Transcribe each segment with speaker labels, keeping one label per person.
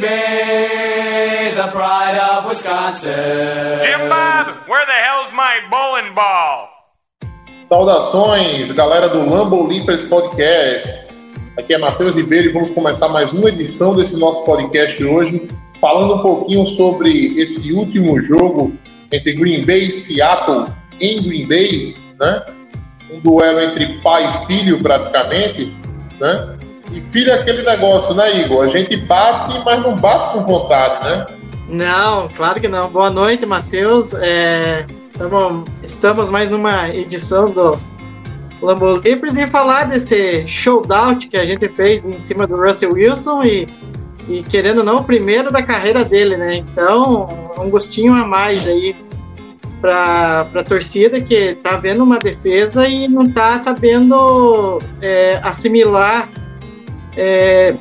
Speaker 1: Baby, the pride of Wisconsin.
Speaker 2: Jim Bob, where the hell's my bowling ball?
Speaker 3: Saudações, galera do Lambo Leapers Podcast. Aqui é Matheus Ribeiro e vamos começar mais uma edição desse nosso podcast hoje, falando um pouquinho sobre esse último jogo entre Green Bay e Seattle em Green Bay, né? Um duelo entre pai e filho praticamente, né? E filho aquele negócio, né, Igor? A gente bate, mas não bate com vontade, né?
Speaker 4: Não, claro que não. Boa noite, Matheus. É, tamo, estamos mais numa edição do Lambo Leapers e falar desse showdown que a gente fez em cima do Russell Wilson e, e querendo ou não, o primeiro da carreira dele, né? Então, um gostinho a mais aí para a torcida que tá vendo uma defesa e não tá sabendo é, assimilar, é,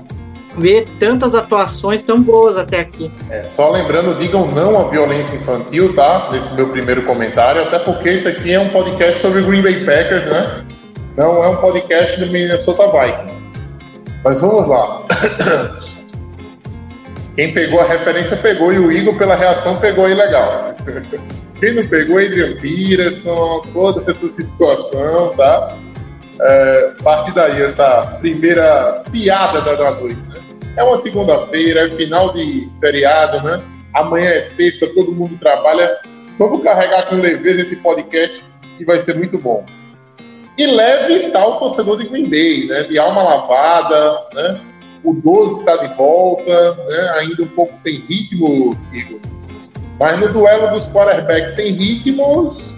Speaker 4: ver tantas atuações tão boas até aqui.
Speaker 3: É, só lembrando, digam não à violência infantil, tá? Nesse meu primeiro comentário, até porque isso aqui é um podcast sobre Green Bay Packers, né? Não é um podcast do Minnesota Vikings. Mas vamos lá. Quem pegou a referência pegou e o Igor, pela reação, pegou aí legal. Quem não pegou, Adrian Peterson, toda essa situação, tá? É, partir daí, essa primeira piada da noite, né? É uma segunda-feira, é final de feriado, né? Amanhã é terça, todo mundo trabalha. Vamos carregar com leveza esse podcast que vai ser muito bom. E leve tal torcedor de Green Bay, né? De alma lavada, né? O 12 está de volta, né? Ainda um pouco sem ritmo, Igor. Mas no duelo dos quarterbacks sem ritmos,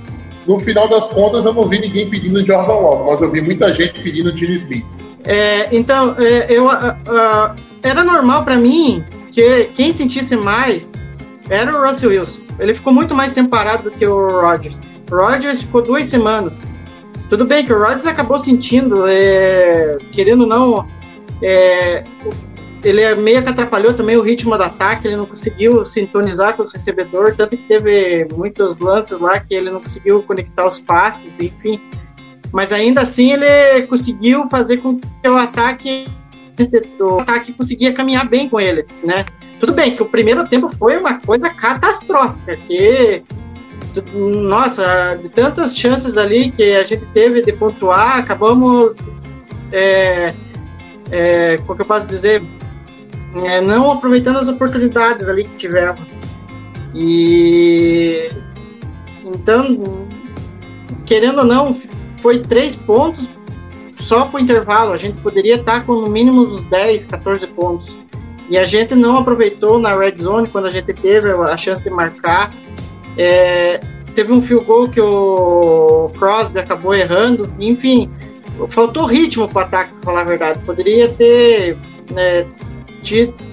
Speaker 3: no final das contas eu não vi ninguém pedindo Jordan Love, mas eu vi muita gente pedindo Gene Smith.
Speaker 4: É, então, é, eu, uh, era normal para mim que quem sentisse mais era o Russell Wilson. Ele ficou muito mais tempo parado do que o Rodgers. O Rodgers ficou duas semanas. Tudo bem que o Rodgers acabou sentindo, é, querendo ou não, é, ele é meio que atrapalhou também o ritmo do ataque, ele não conseguiu sintonizar com os recebedores, tanto que teve muitos lances lá que ele não conseguiu conectar os passes, enfim. Mas ainda assim ele conseguiu fazer com que o ataque o ataque conseguia caminhar bem com ele, né? Tudo bem que o primeiro tempo foi uma coisa catastrófica, que nossa, de tantas chances ali que a gente teve de pontuar, acabamos é, é, como que eu posso dizer, é, não aproveitando as oportunidades ali que tivemos. E então, querendo ou não, foi três pontos só para o intervalo. A gente poderia estar com no mínimo uns 10, 14 pontos. E a gente não aproveitou na red zone quando a gente teve a chance de marcar. É, teve um field goal que o Crosby acabou errando. Enfim, faltou ritmo para o ataque, para falar a verdade. Poderia ter né,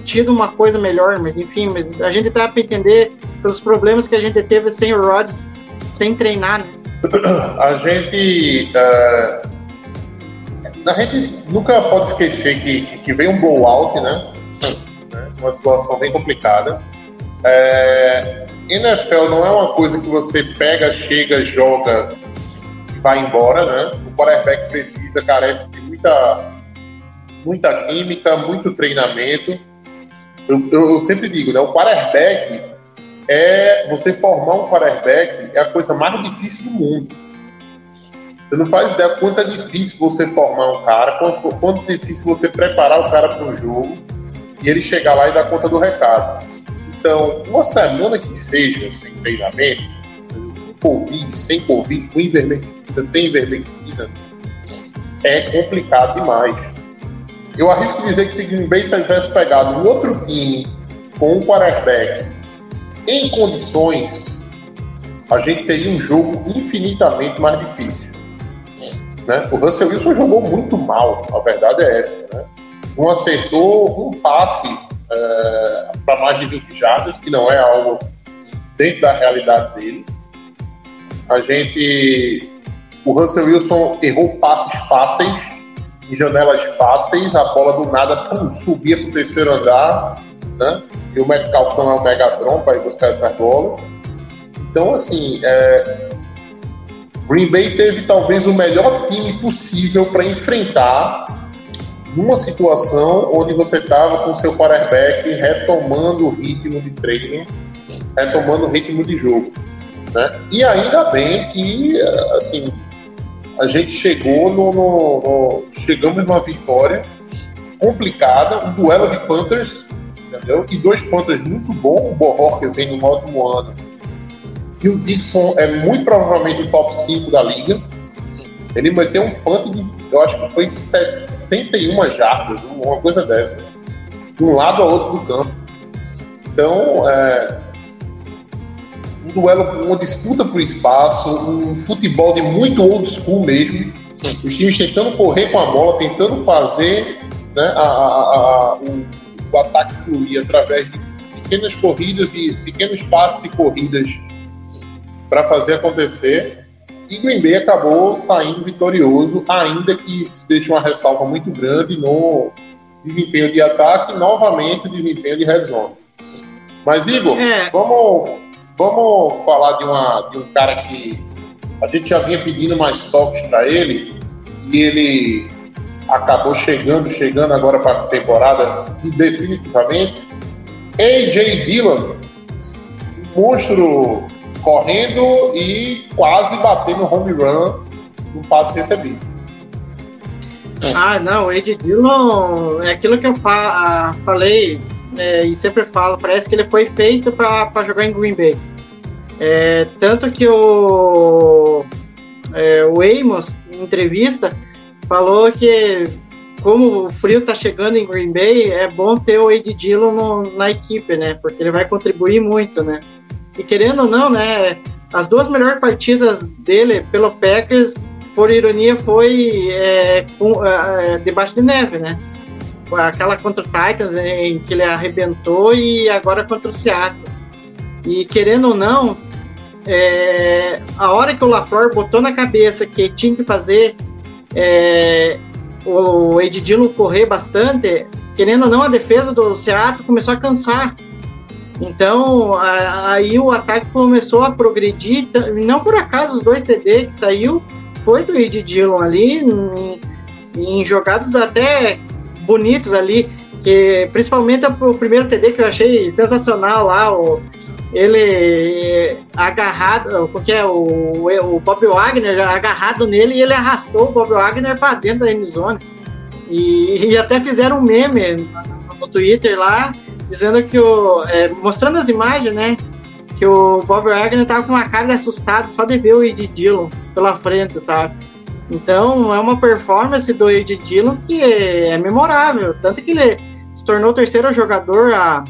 Speaker 4: tido uma coisa melhor, mas enfim, mas a gente tá para entender pelos problemas que a gente teve sem o Rodgers, sem treinar. Né?
Speaker 3: A gente. Uh, a gente nunca pode esquecer que, que vem um blowout, né? Uma situação bem complicada. É, NFL não é uma coisa que você pega, chega, joga e vai embora, né? O quarterback precisa, carece de muita muita química, muito treinamento. Eu, eu, sempre digo, né? O quarterback é você formar um quarterback é a coisa mais difícil do mundo. Você não faz ideia quanto é difícil você formar um cara, quanto, quanto difícil você preparar o cara para um jogo e ele chegar lá e dar conta do recado. Então, uma semana que seja sem treinamento, com Covid, sem Covid, com ivermectina, sem ivermectina, é complicado demais. Eu arrisco dizer que se Green Bay tivesse pegado um outro time com um quarterback em condições, a gente teria um jogo infinitamente mais difícil. Né? O Russell Wilson jogou muito mal, a verdade é essa. Né? Não acertou um passe é, para mais de 20 jardas, que não é algo dentro da realidade dele. A gente. O Russell Wilson errou passes fáceis, em janelas fáceis, a bola do nada pum, subia para o terceiro andar, né? E o Metcalf não é um Megatron para ir buscar essas bolas. Então, assim, é, Green Bay teve talvez o melhor time possível para enfrentar numa situação onde você estava com seu quarterback retomando o ritmo de treino, retomando o ritmo de jogo. Né? E ainda bem que assim, a gente chegou no, no, no chegamos numa vitória complicada, um duelo de Panthers, entendeu? E dois Panthers muito bons, o Bohorques vem no ótimo ano e o Dixon é muito provavelmente o top 5 da liga. Ele meteu um punt de, eu acho que foi 61 jardas, uma coisa dessa. De um lado ao outro do campo. Então, é, duelo, uma disputa por espaço, um futebol de muito old school mesmo. Os times tentando correr com a bola, tentando fazer né, a, a, a, o, o ataque fluir através de pequenas corridas e pequenos passes e corridas para fazer acontecer. E Green Bay acabou saindo vitorioso, ainda que deixe uma ressalva muito grande no desempenho de ataque e novamente o desempenho de red zone. Mas, Igor, é. vamos, vamos falar de, uma, de um cara que a gente já vinha pedindo mais toques para ele e ele acabou chegando, chegando agora para a temporada definitivamente. AJ Dillon, monstro correndo e quase batendo home run no passe recebido.
Speaker 4: Ah, não, o Ed Dillon é aquilo que eu fa falei é, e sempre falo, parece que ele foi feito para jogar em Green Bay. É, tanto que o, é, o Amos, em entrevista, falou que como o frio está chegando em Green Bay, é bom ter o Ed Dillon no, na equipe, né? Porque ele vai contribuir muito, né? E querendo ou não, né, as duas melhores partidas dele pelo Packers, por ironia, foi é, com, é, debaixo de neve, né? Aquela contra o Titans em que ele arrebentou e agora contra o Seattle. E querendo ou não, é, a hora que o LaFleur botou na cabeça que tinha que fazer é, o Ed Dillon correr bastante, querendo ou não, a defesa do Seattle começou a cansar. Então, aí o ataque começou a progredir, não por acaso os dois TD que saiu foi do Ed Dillon ali, em, em jogadas até bonitos ali, que principalmente o primeiro TD que eu achei sensacional lá, o, ele agarrado, porque é o, o Bob Wagner agarrado nele e ele arrastou o Bob Wagner para dentro da endzone. E, e até fizeram um meme no, no Twitter lá, dizendo que o. É, mostrando as imagens, né? Que o Bob Wagner tava com uma cara de assustado só de ver o Ed Dillon pela frente, sabe? Então é uma performance do Ed Dillon que é, é memorável. Tanto que ele se tornou o terceiro jogador a,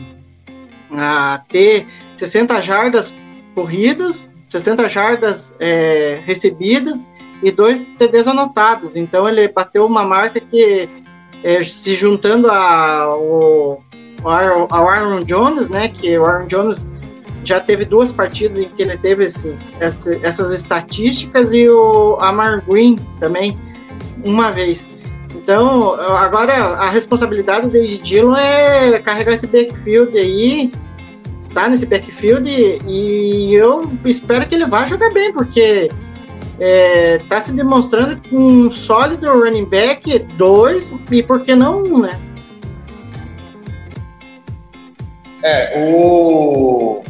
Speaker 4: a ter 60 jardas corridas, 60 jardas é, recebidas e dois TDs anotados. Então ele bateu uma marca que, é, se juntando ao ao Aaron Jones, né? Que o Aaron Jones já teve duas partidas em que ele teve esses, essas estatísticas e o Amar Green também uma vez. Então, agora a responsabilidade do Dillon é carregar esse backfield aí, tá nesse backfield e eu espero que ele vá jogar bem, porque é, tá se demonstrando um sólido running back, dois, e por que não um, né?
Speaker 3: É, o.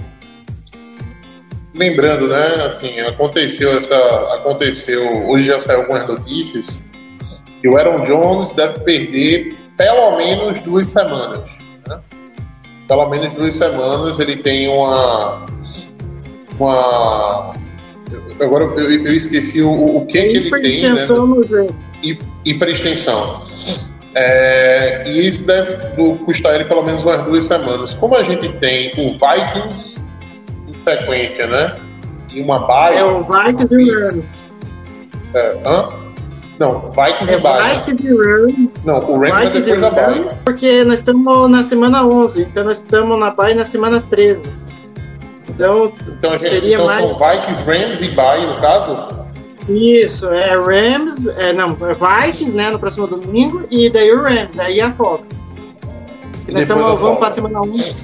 Speaker 3: Lembrando, né, assim, aconteceu essa. Aconteceu. Hoje já saiu algumas notícias que o Aaron Jones deve perder pelo menos duas semanas. Né? Pelo menos duas semanas ele tem uma. Uma. Agora eu, eu esqueci o, o que, que ele tem. Né? Hiperextensão. É, e isso deve custar ele pelo menos umas duas semanas. Como a gente tem o Vikings sequência, né? E uma baia.
Speaker 4: É o Vikings e Rams.
Speaker 3: É, hã? Não, Vikings
Speaker 4: É
Speaker 3: e bye.
Speaker 4: Vikings e Rams.
Speaker 3: Não, o Rams é
Speaker 4: Vikings
Speaker 3: depois da
Speaker 4: porque nós estamos na semana 11, então nós estamos na bye na semana 13. Então,
Speaker 3: Então, a gente,
Speaker 4: Teria
Speaker 3: então
Speaker 4: mais-
Speaker 3: são Vikings, Rams e bye, no caso?
Speaker 4: isso, é Rams, é, não, é Vikings, né, no próximo domingo, e daí o Rams, aí a folga. E nós estamos, vamos para a semana 11.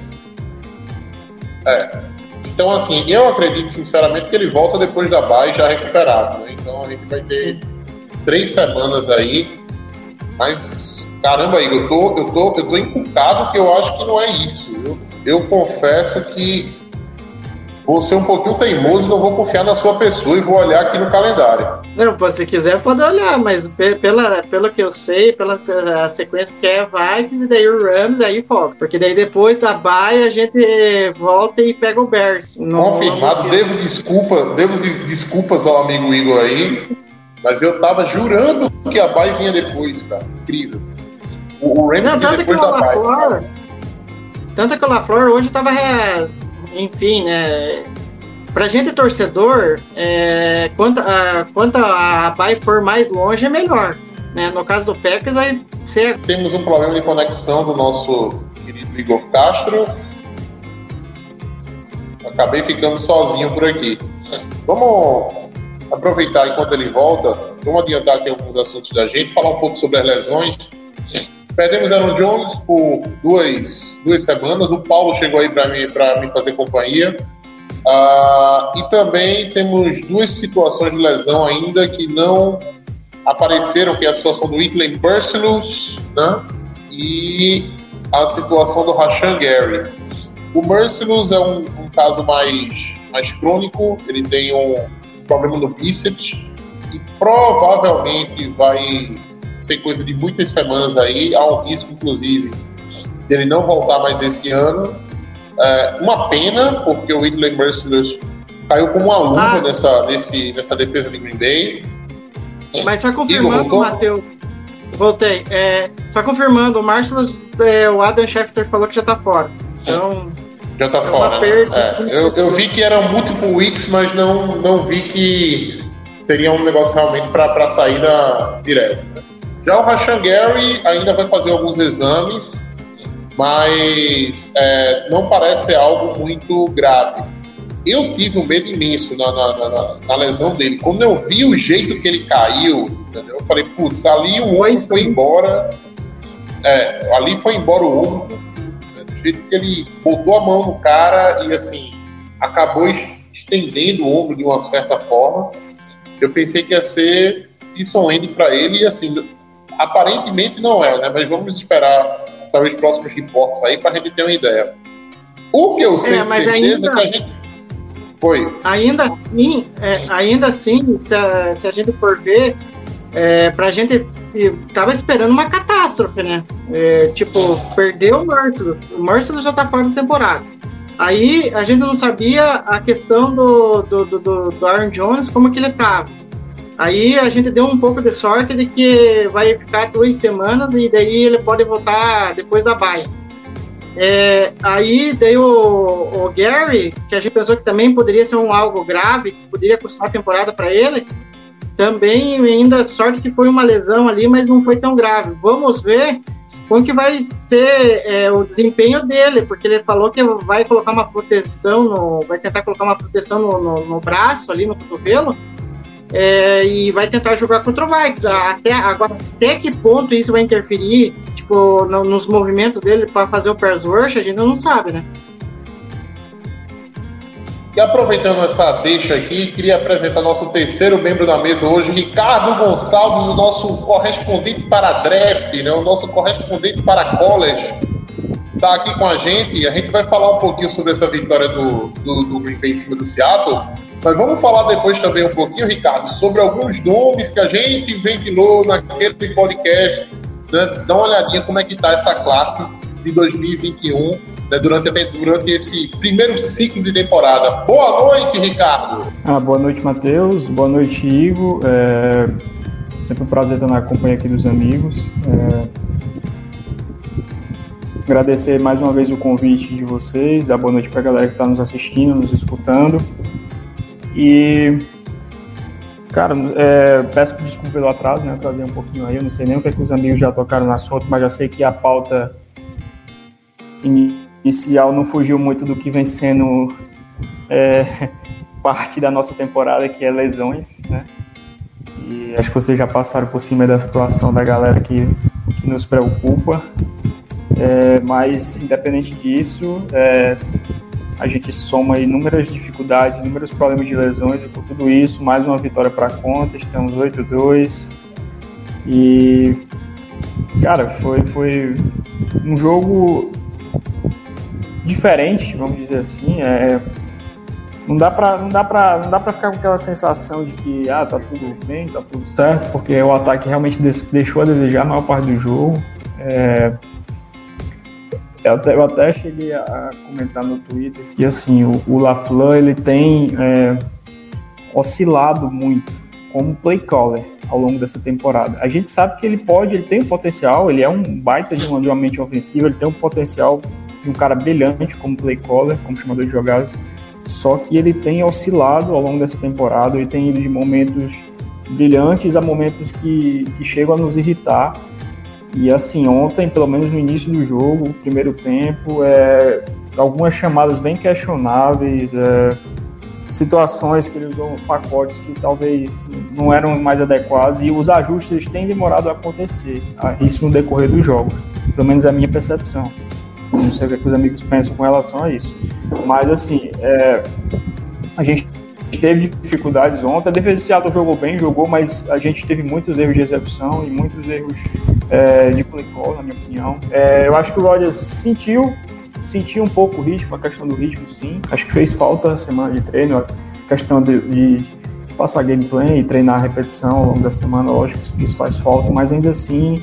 Speaker 3: Então, assim, eu acredito sinceramente que ele volta depois da bye já recuperado. Né? Então a gente vai ter três semanas aí. Mas, caramba, Igor, eu tô, eu tô, eu tô encucado que eu acho que não é isso. Eu, eu confesso que vou ser um pouquinho teimoso não vou confiar na sua pessoa e vou olhar aqui no calendário.
Speaker 4: Não, se quiser pode olhar, mas pe- pela, pelo que eu sei, pela, pela sequência que é Vikings e daí o Rams, aí folga. Porque daí depois da bye a gente volta e pega o Bears.
Speaker 3: Confirmado, devo desculpa, devo des- desculpas ao amigo Igor aí, mas eu tava jurando que a bye vinha depois, cara. Incrível. O, o Rams
Speaker 4: Não,
Speaker 3: vinha depois da.
Speaker 4: LaFleur, tanto que o LaFleur hoje tava, enfim, né, pra gente torcedor, é, quanto, a, quanto a bye for mais longe é melhor, né, no caso do Packers, aí você
Speaker 3: Temos um problema de conexão do nosso querido Igor Castro. Acabei ficando sozinho por aqui. Vamos aproveitar enquanto ele volta, vamos adiantar aqui alguns assuntos da gente, falar um pouco sobre as lesões. Perdemos Aaron Jones por duas, duas semanas. O Paulo chegou aí para mim, pra me fazer companhia. Ah, e também temos duas situações de lesão ainda que não apareceram, que é a situação do Whitley Mercilus né? e a situação do Rashan Gary. O Mercilus é um, um caso mais, mais crônico, ele tem um problema no bíceps e provavelmente vai ser coisa de muitas semanas aí, há um risco, inclusive, dele não voltar mais esse ano. É, uma pena, porque o Whitley Mercilus caiu como uma luva
Speaker 4: Ah.
Speaker 3: nessa, nesse, nessa defesa de Green Bay.
Speaker 4: Mas só confirmando? Matheus. Voltei. É, só confirmando, o Marcelo, é, o Adam Schefter falou que já tá fora. Então,
Speaker 3: Já tá
Speaker 4: É
Speaker 3: fora. né? É, eu, eu vi que era multiple weeks, mas não, não vi que seria um negócio realmente para saída direta. Já o Rashan Gary ainda vai fazer alguns exames, mas é, não parece ser algo muito grave. Eu tive um medo imenso na, na, na- na- lesão dele. Quando eu vi o jeito que ele caiu, entendeu? eu falei, putz, ali o ombro foi embora. É, ali foi embora o ombro né, do jeito que ele botou a mão no cara e assim acabou es- estendendo o ombro de uma certa forma. Eu pensei que ia ser season end para ele e assim aparentemente não é, né? Mas vamos esperar saber os próximos reportes aí para a gente ter uma ideia. O que eu sei
Speaker 4: É,
Speaker 3: de
Speaker 4: mas
Speaker 3: certeza
Speaker 4: ainda-
Speaker 3: é que a gente foi.
Speaker 4: ainda assim, é, ainda assim, se a, se a gente for ver, é, pra gente e tava esperando uma catástrofe, né? É, tipo, perdeu o Merciless. O Merciless já tá fora da temporada. Aí a gente não sabia a questão do, do, do, do- do Aaron Jones, como que ele tava. Aí a gente deu um pouco de sorte de que vai ficar duas semanas e daí ele pode voltar depois da bye. É, aí daí o, o Gary, que a gente pensou que também poderia ser um algo grave, que poderia custar a temporada para ele, também ainda sorte que foi uma lesão ali, mas não foi tão grave. Vamos ver como que vai ser é, o desempenho dele, porque ele falou que vai colocar uma proteção, no, vai tentar colocar uma proteção no, no, no braço ali, no cotovelo, é, e vai tentar jogar contra o Vikings. Até, agora, até que ponto isso vai interferir tipo, no- nos movimentos dele para fazer o pass rush, a gente não sabe, né?
Speaker 3: E aproveitando essa deixa aqui, queria apresentar nosso terceiro membro da mesa hoje, Ricardo Gonçalves, o nosso correspondente para draft, né? o nosso correspondente para college. Está aqui com a gente a gente vai falar um pouquinho sobre essa vitória do, do, do Green Bay em cima do Seattle. Mas vamos falar depois também um pouquinho, Ricardo, sobre alguns nomes que a gente ventilou naquele podcast. Né? Dá uma olhadinha como é que está essa classe de 2021 né, durante, durante esse primeiro ciclo de temporada. Boa noite, Ricardo.
Speaker 5: Ah, boa noite, Matheus. Boa noite, Igor. É sempre um prazer estar na companhia aqui dos amigos. É, Agradecer mais uma vez o convite de vocês, dar boa noite para a galera que está nos assistindo, nos escutando. E Cara, é, peço desculpa pelo atraso, né? Trazer um pouquinho aí. Eu não sei nem o que, é que os amigos já tocaram no assunto, mas já sei que a pauta inicial não fugiu muito do que vem sendo é, parte da nossa temporada, que é lesões, né? E acho que vocês já passaram por cima da situação da galera que, que nos preocupa. É, mas, independente disso, é, a gente soma inúmeras dificuldades, inúmeros problemas de lesões, e por tudo isso, mais uma vitória para a conta, estamos 8-2. E, cara, foi, foi um jogo diferente, vamos dizer assim. É, não dá para não dá para não dá para ficar com aquela sensação de que ah tá tudo bem tá tudo certo porque o ataque realmente deixou a desejar a maior parte do jogo é, eu até, eu até cheguei a comentar no Twitter que assim o, o ele tem é, oscilado muito como play caller ao longo dessa temporada. A gente sabe que ele pode, ele tem um potencial, ele é um baita de uma, de uma mente ofensiva, ele tem um potencial de um cara brilhante como play caller, como chamador de jogadas, só que ele tem oscilado ao longo dessa temporada e tem ido de momentos brilhantes a momentos que, que chegam a nos irritar e assim, ontem, pelo menos no início do jogo, primeiro tempo, é, algumas chamadas bem questionáveis, é, situações que ele usou pacotes que talvez não eram mais adequados e os ajustes têm demorado a acontecer, isso no decorrer dos jogos, pelo menos é a minha percepção. Não sei o que, é que os amigos pensam com relação a isso. Mas assim, é, a gente teve dificuldades ontem. A defesa de Seattle jogou bem, jogou, mas a gente teve muitos erros de execução e muitos erros é, de play call, na minha opinião. É, eu acho que o Rodgers sentiu, sentiu um pouco o ritmo, a questão do ritmo, sim. Acho que fez falta a semana de treino, a questão de, de passar gameplay e treinar a repetição ao longo da semana, lógico que isso faz falta, mas ainda assim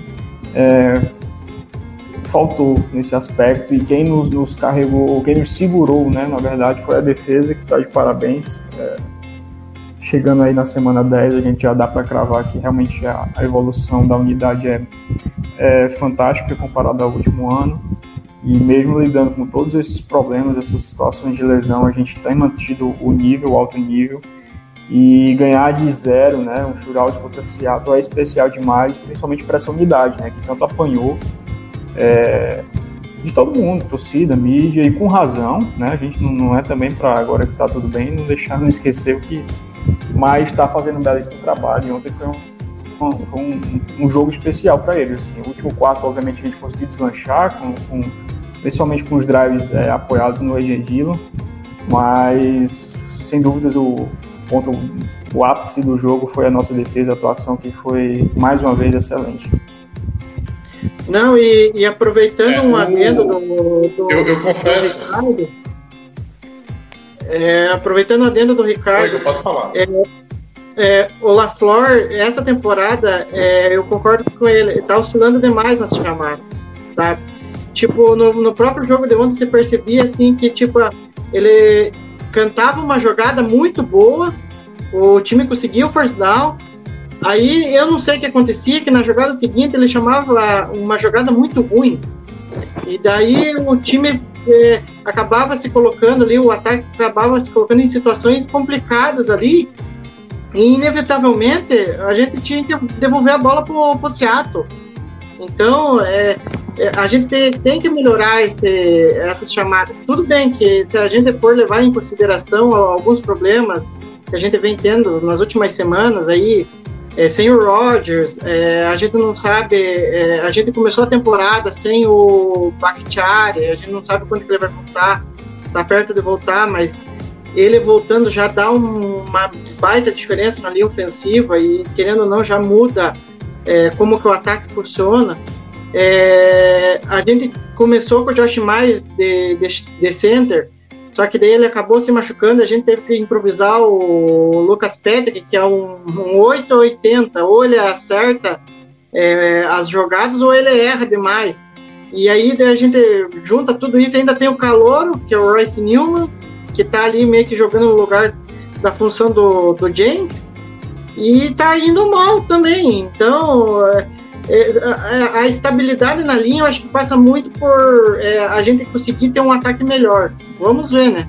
Speaker 5: é, faltou nesse aspecto e quem nos, nos, carregou, quem nos segurou, né, na verdade, foi a defesa que está de parabéns. É, chegando aí na semana 10, a gente já dá para cravar que realmente a, a, evolução da unidade é, é fantástica comparada ao último ano. E mesmo lidando com todos esses problemas, essas situações de lesão, a gente tem mantido o nível, o alto nível. E ganhar de zero, né, um shootout contra Seattle é especial demais, principalmente para essa unidade, né, que tanto apanhou é, de todo mundo, torcida, mídia, e com razão, né? A gente não, não é também para agora que está tudo bem, não deixar, não esquecer o que mais está fazendo um belíssimo trabalho. E ontem foi um, foi um, um jogo especial para ele. Assim. O último quarto, obviamente, a gente conseguiu deslanchar, com, com principalmente com os drives é, apoiados no Dillon, mas sem dúvidas o ponto, o ápice do jogo foi a nossa defesa, a atuação que foi mais uma vez excelente.
Speaker 4: Não, e, e aproveitando é, um adendo do, do,
Speaker 3: eu, eu confesso.
Speaker 4: Do Ricardo, é, aproveitando o adendo do Ricardo.
Speaker 3: Oi, pode falar.
Speaker 4: É, é, o LaFleur, essa temporada, é, eu concordo com ele, ele tá oscilando demais nas chamadas, sabe? Tipo, no, no próprio jogo de ontem você percebia assim que tipo ele cantava uma jogada muito boa, o time conseguiu o first down, Aí eu não sei o que acontecia, que na jogada seguinte ele chamava uma jogada muito ruim. E daí o time é, acabava se colocando ali, o ataque acabava se colocando em situações complicadas ali. E inevitavelmente a gente tinha que devolver a bola para o Seattle. Então, é, a gente tem que melhorar esse, essas chamadas. Tudo bem que se a gente for levar em consideração alguns problemas que a gente vem tendo nas últimas semanas aí, é, sem o Rodgers, é, a gente não sabe, é, a gente começou a temporada sem o Bakhtiari, a gente não sabe quando ele vai voltar, tá perto de voltar, mas ele voltando já dá um, uma baita diferença na linha ofensiva e querendo ou não já muda é, como que o ataque funciona. É, a gente começou com o Josh Myers de, de, de center, só que daí ele acabou se machucando, a gente teve que improvisar o Lucas Patrick, que é um, um 880, ou ele acerta é, as jogadas ou ele erra demais. E aí a gente junta tudo isso, ainda tem o Calouro, que é o Royce Newman, que tá ali meio que jogando no lugar da função do, do Jenks, e tá indo mal também. Então, é, a, a, estabilidade na linha eu acho que passa muito por é, a gente conseguir ter um ataque melhor. Vamos ver, né?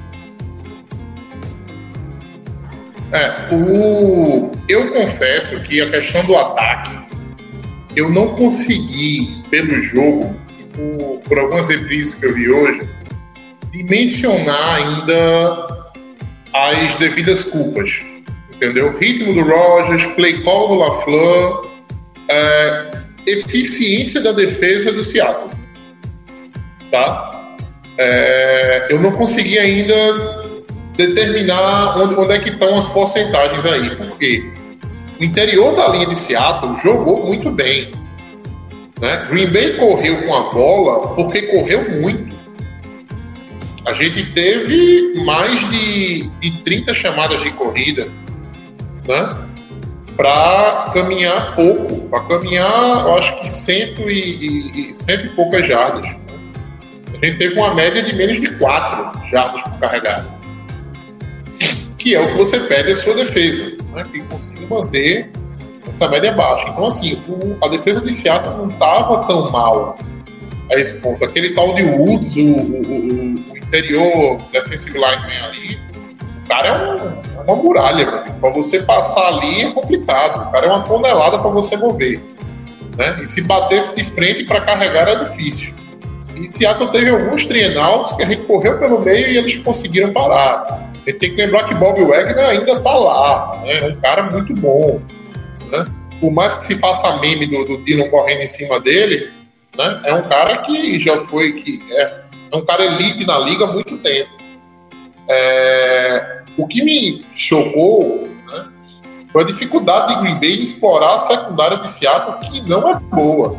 Speaker 3: É, o, eu confesso que a questão do ataque, eu não consegui, pelo jogo, por, por algumas reprises que eu vi hoje, dimensionar ainda as devidas culpas. Entendeu? Ritmo do Rogers, play call do LaFleur, é, eficiência da defesa do Seattle. Tá? É, eu não consegui ainda determinar onde, onde é que estão as porcentagens aí, porque o interior da linha de Seattle jogou muito bem. Né? Green Bay correu com a bola porque correu muito. A gente teve mais de, de 30 chamadas de corrida né? Para caminhar pouco, para caminhar, eu acho que cento e, e, cento e poucas jardas. A gente teve uma média de menos de 4 jardas por carregado que é o que você pede à sua defesa, né? que consiga manter essa média baixa. Então, assim, o, a defesa de Seattle não estava tão mal a esse ponto. Aquele tal de Woods, o, o, o interior defensive lineman ali, o cara é, um, uma muralha, para você passar ali é complicado. O cara é uma tonelada para você mover. Né? E se batesse de frente para carregar era difícil. E Seattle teve alguns trienauts que a gente correu pelo meio e eles conseguiram parar. Tem que lembrar que Bob Wagner ainda está lá, né? é um cara muito bom. Né? Por mais que se faça meme do, do Dylan correndo em cima dele, né? é um cara que já foi, que é, é um cara elite na liga há muito tempo. É, o que me chocou né, foi a dificuldade de Green Bay de explorar a secundária de Seattle, que não é boa.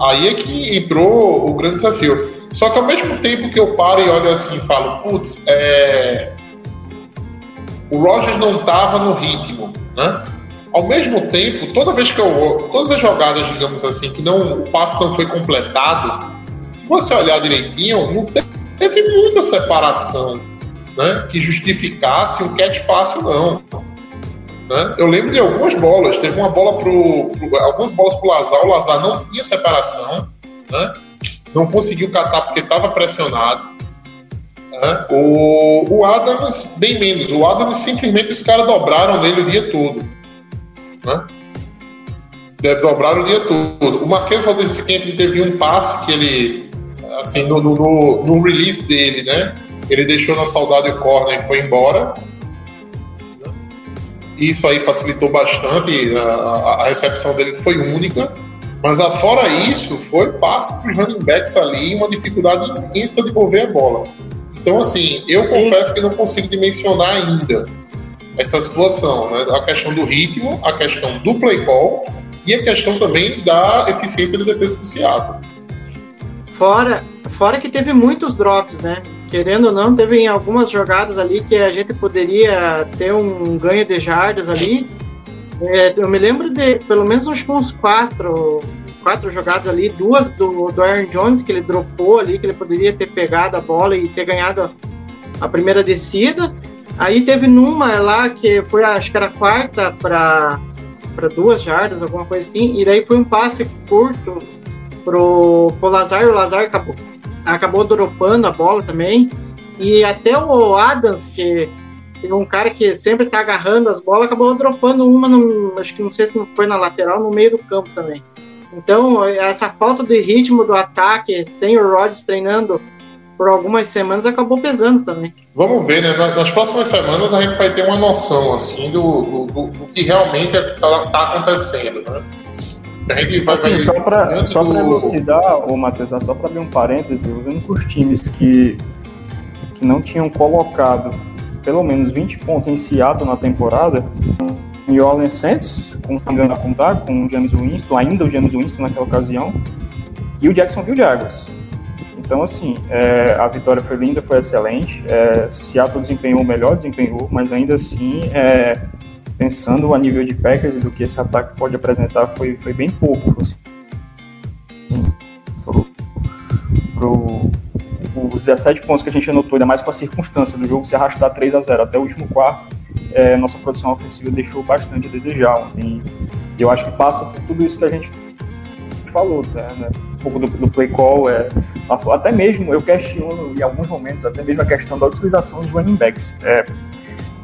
Speaker 3: Aí é que entrou o grande desafio. Só que ao mesmo tempo que eu paro e olho assim e falo, putz, é... o Rogers não estava no ritmo, né? Ao mesmo tempo, toda vez que eu todas as jogadas, digamos assim, que não o passe não foi completado, se você olhar direitinho, não teve muita separação, né? Que justificasse um catch passe não. Né? Eu lembro de algumas bolas, teve uma bola pro, pro algumas bolas pro Lazar, o Lazar não tinha separação, né? não conseguiu catar porque estava pressionado. Né? O, o Adams, bem menos. O Adams, simplesmente os caras dobraram nele o dia todo. Né? Dobraram o dia todo. O Marquês Valdez Scantling teve um passe que ele, assim, no, no, no, release dele, né? Ele deixou na saudade o corner e foi embora. Isso aí facilitou bastante, a, a recepção dele foi única. Mas afora isso, foi passe para os running backs ali, uma dificuldade imensa de mover a bola. Então, assim, eu Sim. confesso que não consigo dimensionar ainda essa situação, né? A questão do ritmo, a questão do play call e a questão também da eficiência de defesa do Seattle.
Speaker 4: Fora, fora que teve muitos drops, né? Querendo ou não, teve algumas jogadas ali que a gente poderia ter um ganho de jardas ali é, eu me lembro de pelo menos uns, quatro, quatro jogadas ali, duas do, do Aaron Jones que ele dropou ali, que ele poderia ter pegado a bola e ter ganhado a primeira descida. Aí teve numa lá que foi, acho que era a quarta para para duas jardas, alguma coisa assim, e daí foi um passe curto pro, pro Lazar, o Lazar acabou, acabou dropando a bola também. E até o Adams, que tem um cara que sempre tá agarrando as bolas, acabou dropando uma, no, acho que não sei se foi na lateral, no meio do campo também. Então, essa falta de ritmo do ataque, sem o Rodgers treinando por algumas semanas, acabou pesando também.
Speaker 3: Vamos ver, né? Nas próximas semanas a gente vai ter uma noção, assim, do, do, do que realmente está tá acontecendo, né?
Speaker 5: Gente vai, assim, só para só do... elucidar, o Matheus, só para abrir um parêntese, os únicos times que, que não tinham colocado pelo menos 20 pontos em Seattle na temporada. New Orleans Saints, com o a contar, com o James Winston, ainda o James Winston naquela ocasião, e o Jacksonville Jaguars. Então, assim, é, a vitória foi linda, foi excelente. É, Seattle desempenhou melhor, desempenhou, mas ainda assim, é, pensando a nível de Packers do que esse ataque pode apresentar, foi, foi bem pouco. Assim, pro, pro, os 17 pontos que a gente anotou, ainda mais com a circunstância do jogo se arrastar 3 a 0 até o último quarto, é, nossa produção ofensiva deixou bastante a desejar ontem. E eu acho que passa por tudo isso que a gente falou, tá, né? um pouco do, do, play call, é, até mesmo eu questiono em alguns momentos, até mesmo a questão da utilização dos running backs. É,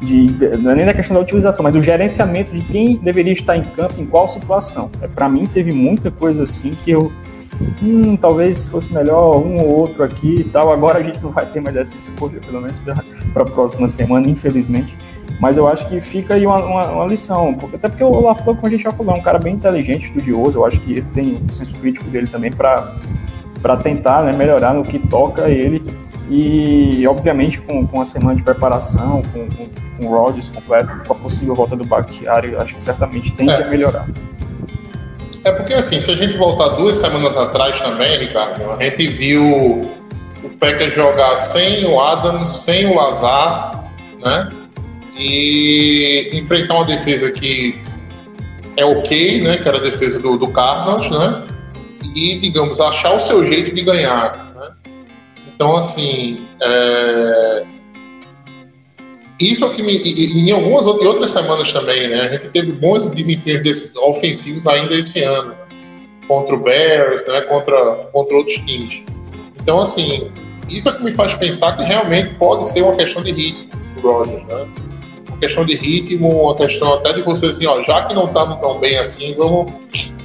Speaker 5: de, não é nem da questão da utilização, mas do gerenciamento de quem deveria estar em campo em qual situação. É, para mim teve muita coisa assim que eu hum, talvez fosse melhor um ou outro aqui e tal. Agora a gente não vai ter mais essa escolha, pelo menos para a próxima semana, infelizmente. Mas eu acho que fica aí uma, uma, uma lição, até porque o LaFleur, como a gente já falou, é um cara bem inteligente, estudioso. Eu acho que ele tem o senso crítico dele também para para tentar né, melhorar no que toca ele e obviamente com, com a semana de preparação, com, com, com o Rodgers completo, com a possível volta do Bakhtiari, acho que certamente tem
Speaker 3: É.
Speaker 5: que melhorar.
Speaker 3: É porque assim, se a gente voltar duas semanas atrás também, Ricardo, a gente viu o Packers jogar sem o Adams, sem o Lazar, né? E enfrentar uma defesa que é ok, né? Que era a defesa do, do Cardinals, né? E, digamos, achar o seu jeito de ganhar? Então, assim, é, isso é que me, em algumas out- em outras semanas também, né? A gente teve bons desempenhos ofensivos ainda esse ano, contra o Bears, né? Contra, contra outros times. Então, assim, isso é que me faz pensar que realmente pode ser uma questão de ritmo do Rodgers, né? Uma questão de ritmo, uma questão até de você assim, ó, já que não estamos tão bem assim, vamos,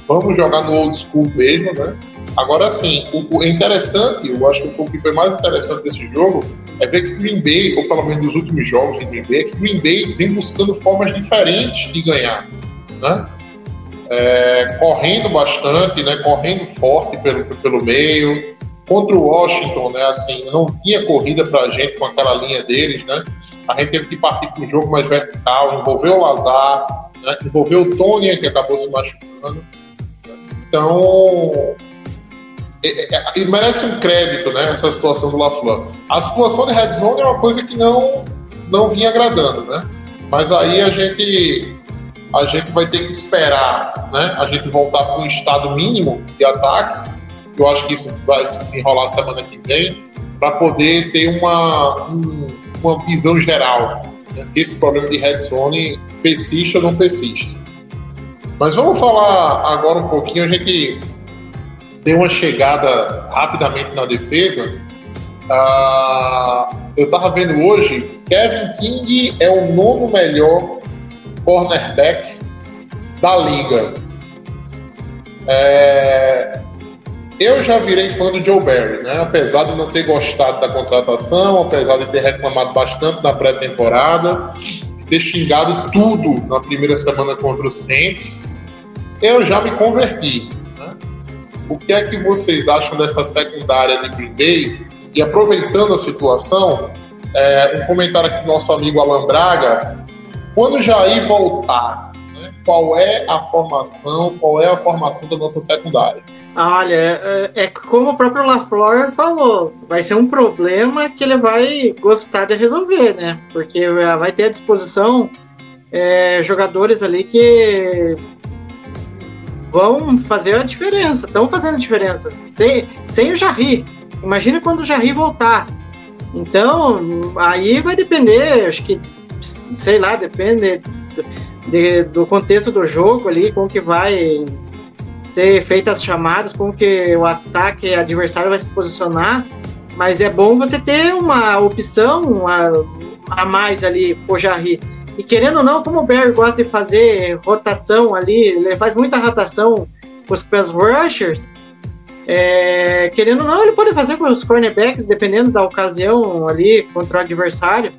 Speaker 3: vamos jogar no old school mesmo, né? Agora, assim, o, o- interessante, eu acho que o que foi mais interessante desse jogo é ver que Green Bay, ou pelo menos nos últimos jogos de Green Bay, é que Green Bay vem buscando formas diferentes de ganhar, né? É, correndo bastante, né? Correndo forte pelo, pelo meio. Contra o Washington, né? Assim, não tinha corrida pra gente com aquela linha deles, né? A gente teve que partir para um jogo mais vertical, envolveu o Lazar, né? envolveu o Tony, que acabou se machucando. Então, é- é- e merece um crédito, né, essa situação do LaFleur. A situação de red zone é uma coisa que não não vinha agradando, né? Mas aí a gente a gente vai ter que esperar, né? A gente voltar para um estado mínimo de ataque. Eu acho que isso vai se desenrolar semana que vem para poder ter uma um- uma visão geral né, se esse problema de red zone persiste ou não persiste. Mas vamos falar agora um pouquinho, a gente deu uma chegada rapidamente na defesa. Ah, eu estava vendo hoje, Kevin King é o nono melhor cornerback da liga. É, eu já virei fã do Joe Barry, né? apesar de não ter gostado da contratação, apesar de ter reclamado bastante na pré-temporada, ter xingado tudo na primeira semana contra o Saints, eu já me converti. né? O que é que vocês acham dessa secundária de Green Bay? E aproveitando a situação, é, um comentário aqui do nosso amigo Alan Braga. Quando Jair voltar, né, qual é a formação, qual é a formação da nossa secundária?
Speaker 4: Olha, é, é como o próprio LaFleur falou, vai ser um problema que ele vai gostar de resolver, né? Porque vai ter à disposição é, jogadores ali que vão fazer a diferença, estão fazendo a diferença. Sem, sem o Jarry. Imagina quando o Jarry voltar. Então, aí vai depender, acho que, sei lá, depende de- do contexto do jogo ali, como que vai ser feitas as chamadas, como que o ataque adversário vai se posicionar. Mas é bom você ter uma opção a, a mais ali pro Jarry. E querendo ou não, como o Barry gosta de fazer rotação ali, ele faz muita rotação com os pass rushers, é, querendo ou não, ele pode fazer com os cornerbacks, dependendo da ocasião ali contra o adversário.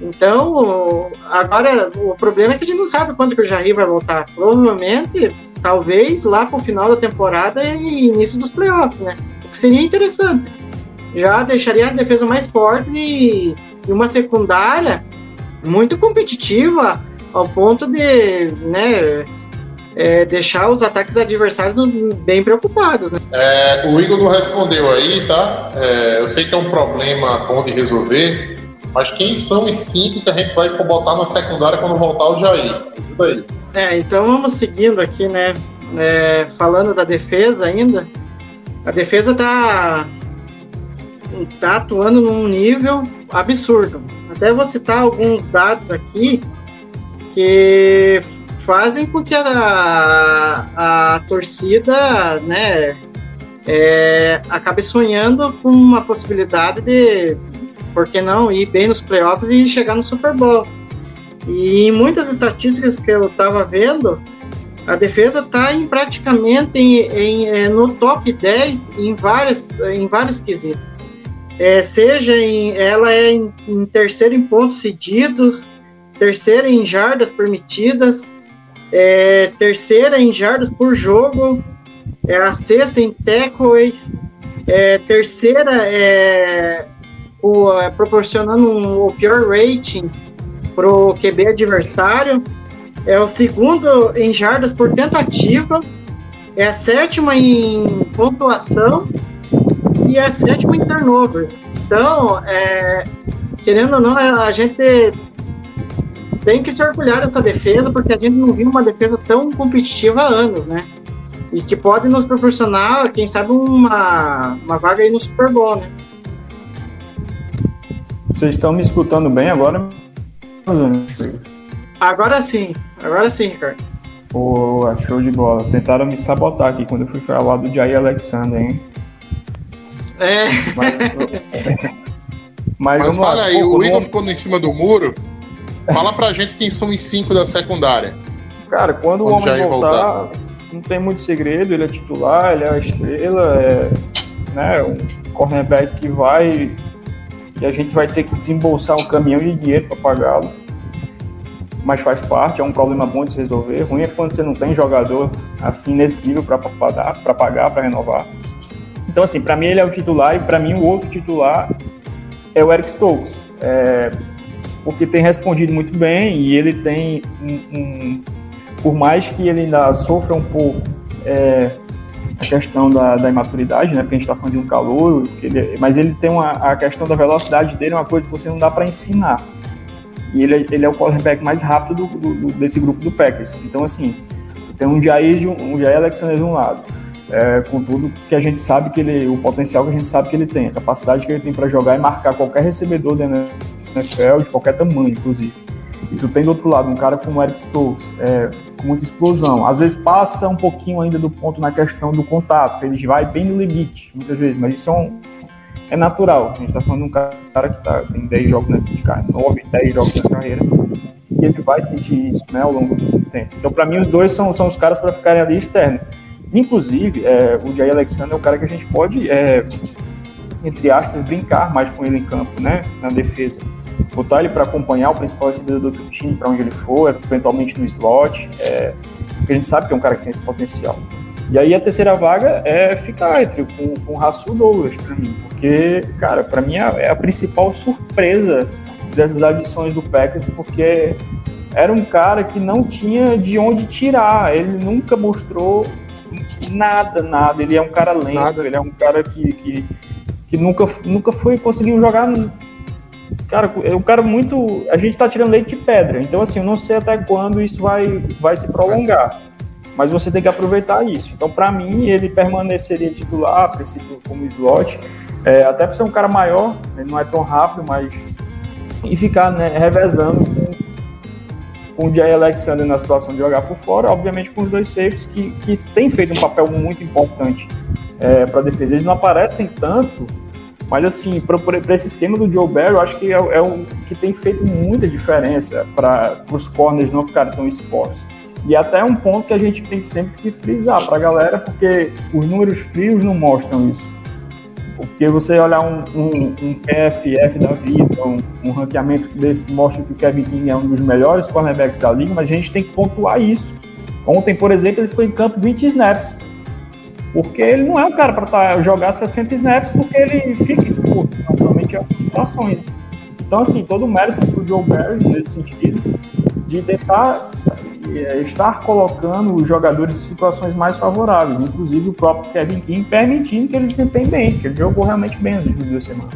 Speaker 4: Então, agora o problema é que a gente não sabe quando que o Jair vai voltar. Provavelmente, talvez lá pro final da temporada e início dos playoffs, né? O que seria interessante. Já deixaria a defesa mais forte e, e uma secundária muito competitiva ao ponto de, né, é, deixar os ataques adversários bem preocupados, né?
Speaker 3: É, o Igor não respondeu aí, tá? É, eu sei que é um problema bom de resolver, mas quem são os cinco que a gente vai botar na secundária quando voltar o Jair? Ajuda aí.
Speaker 4: É, então vamos seguindo aqui, né? É, falando da defesa ainda. A defesa tá, tá atuando num nível absurdo. Até vou citar alguns dados aqui que fazem com que a, a torcida, né, é, acabe sonhando com uma possibilidade de, por que não, ir bem nos playoffs e chegar no Super Bowl. E muitas estatísticas que eu estava vendo, a defesa está em praticamente em, em, é, no top 10 em, várias, em vários quesitos. É, seja em, ela é em, em terceiro em pontos cedidos, terceira em jardas permitidas, é, terceira em jardas por jogo, é a sexta em tackles, é, terceira é, o, é, proporcionando um, o pior rating para o QB adversário, é o segundo em jardas por tentativa, é a sétima em pontuação e é a sétima em turnovers. Então, é, querendo ou não, a gente tem que se orgulhar dessa defesa, porque a gente não viu uma defesa tão competitiva há anos, né? E que pode nos proporcionar, quem sabe, uma, uma vaga aí no Super Bowl, né?
Speaker 5: Vocês estão me escutando bem agora?
Speaker 4: Agora sim, agora sim, Ricardo.
Speaker 5: Pô, show de bola. Tentaram me sabotar aqui quando eu fui falar do Jair Alexander, hein?
Speaker 4: É.
Speaker 5: Mas,
Speaker 3: Mas fala
Speaker 5: lá.
Speaker 3: aí,
Speaker 5: Pô,
Speaker 3: o Igor ficou em cima do muro. Fala pra gente quem são os cinco da secundária.
Speaker 5: Cara, quando, o
Speaker 3: Quando
Speaker 5: homem
Speaker 3: Jair
Speaker 5: voltar, não tem muito segredo, ele é titular, ele é a estrela, é né, um cornerback que vai e a gente vai ter que desembolsar um caminhão de dinheiro para pagá-lo. Mas faz parte, é um problema bom de se resolver. Ruim é quando você não tem jogador assim nesse nível para pagar, para renovar. Então assim, para mim ele é o titular e para mim o outro titular é o Eric Stokes. É, porque tem respondido muito bem e ele tem um, um- por mais que ele ainda sofra um pouco é, a questão da, da imaturidade, né? Porque a gente está falando de um calor, ele- mas ele tem uma, a questão da velocidade dele, é uma coisa que você não dá para ensinar. E ele, é- ele é o quarterback mais rápido do- do- desse grupo do Packers. Então, assim, tem um Jair, um Jair Alexander de um lado, é, com tudo que a gente sabe que ele, o potencial que a gente sabe que ele tem, a capacidade que ele tem para jogar e marcar qualquer recebedor da NFL, de qualquer tamanho, inclusive. E tu tem do outro lado um cara como o Eric Stokes, é, com muita explosão. Às vezes passa um pouquinho ainda do ponto na questão do contato, ele vai bem no limite, muitas vezes, mas isso é, um- é natural. A gente tá falando de um cara que tá, tem 10 jogos na carreira, 9, 10 jogos na carreira, e ele vai sentir isso né, ao longo do tempo. Então, para mim, os dois são, são os caras para ficarem ali externo. Inclusive, é, o Jair Alexander é um cara que a gente pode, é, entre aspas, brincar mais com ele em campo, né, na defesa botar ele para acompanhar o principal recebedor do time para onde ele for, eventualmente no slot, é, porque a gente sabe que é um cara que tem esse potencial. E aí a terceira vaga é ficar entre com, com o Rasul Douglas para mim, porque, cara, para mim é é a principal surpresa dessas adições do Packers, porque era um cara que não tinha de onde tirar, ele nunca mostrou nada, nada, ele é um cara lento,
Speaker 3: Nada.
Speaker 5: ele é um cara que, que, que nunca, nunca foi, conseguiu jogar Cara, é um cara muito. A gente tá tirando leite de pedra. Então, assim, eu não sei até quando isso vai, vai se prolongar. Mas você tem que aproveitar isso. Então, para mim, ele permaneceria titular, a princípio, como slot. É, até por ser um cara maior, ele não é tão rápido, mas. E ficar né, revezando com, com o Jay Alexander na situação de jogar por fora, obviamente com os dois safes que, que têm feito um papel muito importante é, para a defesa. Eles não aparecem tanto, mas assim, para esse esquema do Joe Barry, eu acho que é, é o que tem feito muita diferença para os corners não ficarem tão expostos. E até um ponto que a gente tem que sempre que frisar para a galera, porque os números frios não mostram isso. Porque você olhar um, um, um PFF da vida, um, um ranqueamento desse que mostra que o Kevin King é um dos melhores cornerbacks da liga, mas a gente tem que pontuar isso. Ontem, por exemplo, ele ficou em campo 20 snaps. Porque ele não é um cara para jogar 60 snaps, porque ele fica exposto naturalmente a situações. Então, assim, todo o mérito pro Joe Barry nesse sentido, de tentar eh, estar colocando os jogadores em situações mais favoráveis, inclusive o próprio Kevin King permitindo que ele desempenhe bem, que ele jogou realmente bem nas duas semanas.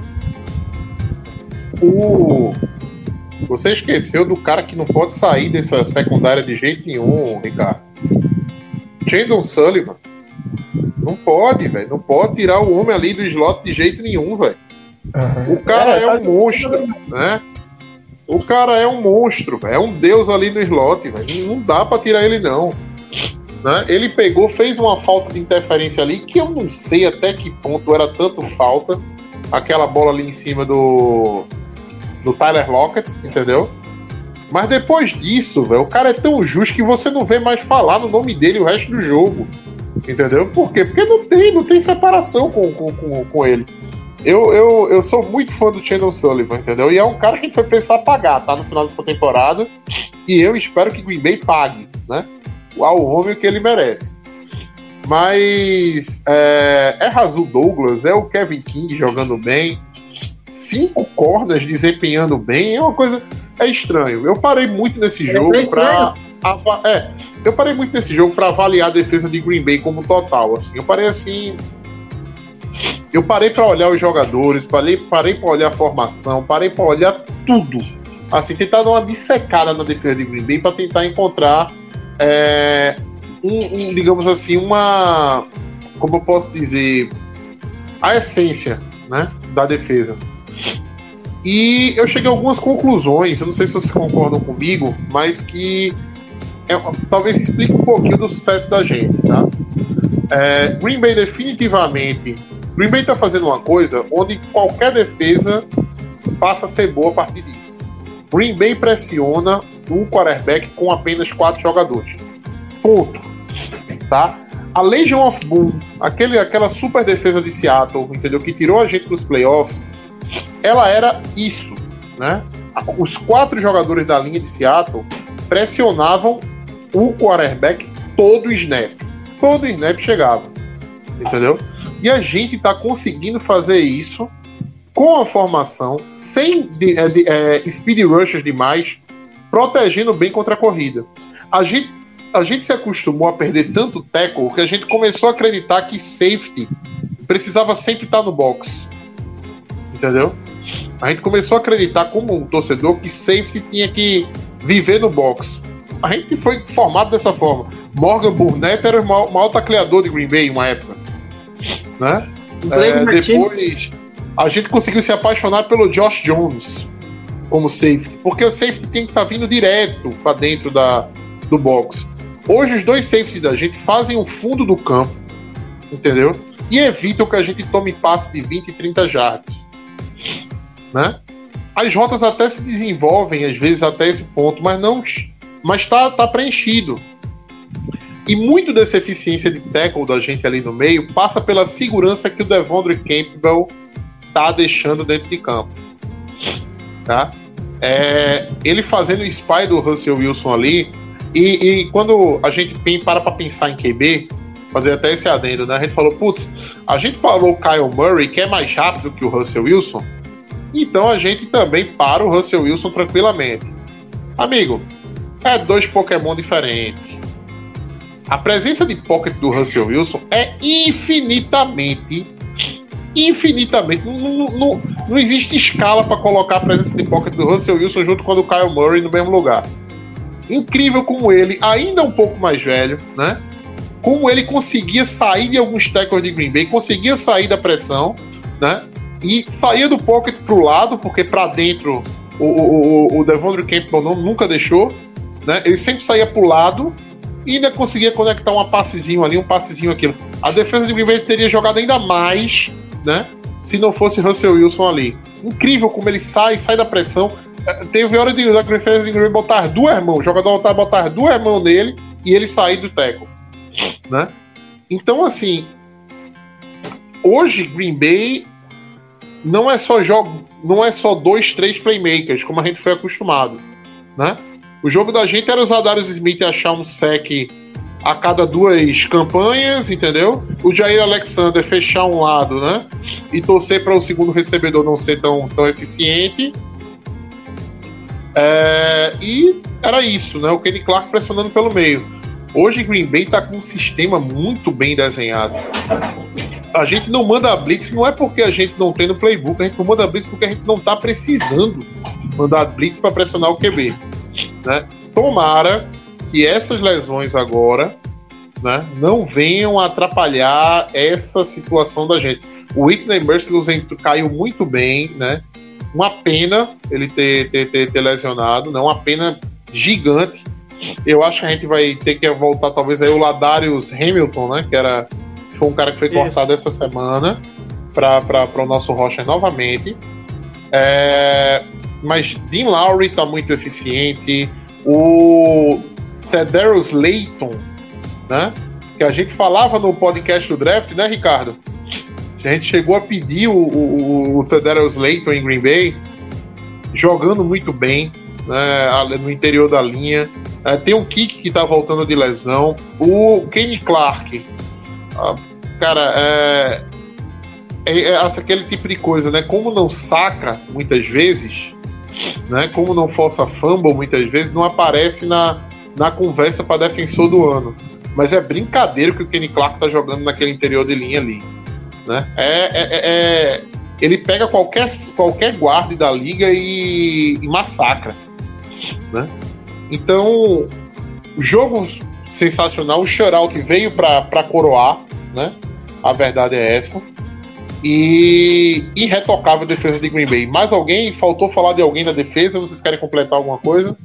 Speaker 3: O... Você esqueceu do cara que não pode sair dessa secundária de jeito nenhum, Ricardo. Jadon Sullivan. Não pode, velho. Não pode tirar o homem ali do slot de jeito nenhum, velho. O cara é,
Speaker 5: tá
Speaker 3: um monstro, né? O cara é um monstro, velho. É um deus ali no slot, velho. Não dá pra tirar ele, não. Né? Ele pegou, fez uma falta de interferência ali, que eu não sei até que ponto era tanto falta. Aquela bola ali em cima do. do Tyler Lockett, entendeu? Mas depois disso, velho, o cara é tão justo que você não vê mais falar no nome dele o resto do jogo. Entendeu? Por quê? Porque não tem, não tem separação com, com, com, com ele. Eu, eu, eu sou muito fã do Chandler Sullivan, entendeu? E é um cara que a gente vai precisar pagar, tá? No final dessa temporada. E eu espero que Green Bay pague, né? Ao homem que ele merece. Mas é, é Razul Douglas, é o Kevin King jogando bem, cinco cordas desempenhando bem, é uma coisa. É estranho. Eu parei muito nesse jogo
Speaker 4: é
Speaker 3: pra. ava- É, eu parei muito nesse jogo para avaliar a defesa de Green Bay como total. Assim, eu parei assim. Eu parei para olhar os jogadores, parei, parei para olhar a formação, parei para olhar tudo. Assim, tentar dar uma dissecada na defesa de Green Bay para tentar encontrar é, um, um, digamos assim, uma. Como eu posso dizer? A essência né, da defesa. E eu cheguei a algumas conclusões, eu não sei se vocês concordam comigo, mas que é, talvez explique um pouquinho do sucesso da gente, tá? É, Green Bay definitivamente. Green Bay tá fazendo uma coisa onde qualquer defesa passa a ser boa a partir disso. Green Bay pressiona um quarterback com apenas quatro jogadores. Ponto. Tá? A Legion of Boom, aquele, aquela super defesa de Seattle, entendeu? Que tirou a gente dos playoffs, ela era isso, né? Os quatro jogadores da linha de Seattle pressionavam o quarterback todo o snap. Todo o snap chegava, entendeu? E a gente tá conseguindo fazer isso com a formação, sem de, é, de, é, speed rushers demais, protegendo bem contra a corrida. A gente, a gente se acostumou a perder tanto tackle que a gente começou a acreditar que safety precisava sempre estar no box. Entendeu? A gente começou a acreditar como um torcedor que safety tinha que viver no box. A gente foi formado dessa forma. Morgan Burnett era o maior, maior tacleador de Green Bay em uma época. Né? É, depois a gente conseguiu se apaixonar pelo Josh Jones como safety, porque o safety tem que estar vindo direto para dentro da, do box. Hoje os dois safeties da gente fazem o fundo do campo, entendeu? E evitam que a gente tome passe de 20 e 30 jardas, né? As rotas até se desenvolvem às vezes até esse ponto, mas não, mas tá, tá preenchido. E muito dessa eficiência de tackle da gente ali no meio passa pela segurança que o Devondre Campbell tá deixando dentro de campo. Tá? É, ele fazendo o spy do Russell Wilson ali, e, e quando a gente para para pensar em QB, fazer até esse adendo, né? A gente falou, putz, a gente falou o Kyle Murray, que é mais rápido que o Russell Wilson, então a gente também para o Russell Wilson tranquilamente. Amigo, é dois Pokémon diferentes. A presença de pocket do Russell Wilson é infinitamente infinitamente. Não, não, não, não existe escala para colocar a presença de pocket do Russell Wilson junto com a do Kyle Murray no mesmo lugar. Incrível como ele, ainda um pouco mais velho, né? Como ele conseguia sair de alguns tackles de Green Bay, conseguia sair da pressão, né? E saía do pocket pro lado, porque para dentro o, o, o, o Devondre Campbell não, nunca deixou, né? Ele sempre saía pro lado e ainda conseguia conectar um passezinho ali, um passezinho aquilo. A defesa de Green Bay teria jogado ainda mais, né? Se não fosse Russell Wilson ali. Incrível como ele sai, sai da pressão. Eh, Teve hora de, da defesa de Green Bay botar duas mãos, o jogador botar, botar duas mãos nele e ele sair do tackle, né? Então, assim, hoje Green Bay não é só jogo, não é só dois, três playmakers, como a gente foi acostumado, né? O jogo da gente era os Darius Smith achar um sec a cada duas campanhas, entendeu? O Jair Alexander fechar um lado, né? E torcer para o segundo recebedor não ser tão, tão eficiente. É, e era isso, né? O Kenny Clark pressionando pelo meio. Hoje Green Bay tá com um sistema muito bem desenhado. A gente não manda blitz, não é porque a gente não tem no playbook, a gente não manda blitz porque a gente não tá precisando mandar blitz para pressionar o QB, né? Tomara que essas lesões agora né, não venham atrapalhar essa situação da gente. O Whitney Merciless caiu muito bem, né? Uma pena ele ter, ter, ter, ter lesionado, né? uma pena gigante. Eu acho que a gente vai ter que voltar, talvez, aí o Ladarius Hamilton, né? Que era, foi um cara que foi
Speaker 4: Isso.
Speaker 3: cortado essa semana para o nosso Rocher novamente. É, mas Dean Lowry tá muito eficiente. O Tedarius Layton, né? Que a gente falava no podcast do draft, né, Ricardo? A gente chegou a pedir o, o, o Tedarius Layton em Green Bay, jogando muito bem né, no interior da linha. É, tem o Kick que tá voltando de lesão. O Kenny Clark. Cara, é, é, é aquele tipo de coisa, né? Como não saca muitas vezes, né? Como não força fumble muitas vezes, não aparece na, na conversa para defensor do ano. Mas é brincadeira que o Kenny Clark tá jogando naquele interior de linha ali. Né? É, é- é- é- ele pega qualquer, qualquer guarda da liga e, e massacra. Né? Então, jogo sensacional. O shutout veio para coroar, né? A verdade é essa. E irretocável defesa de Green Bay. Mais alguém? Faltou falar de alguém da defesa? Vocês querem completar alguma coisa?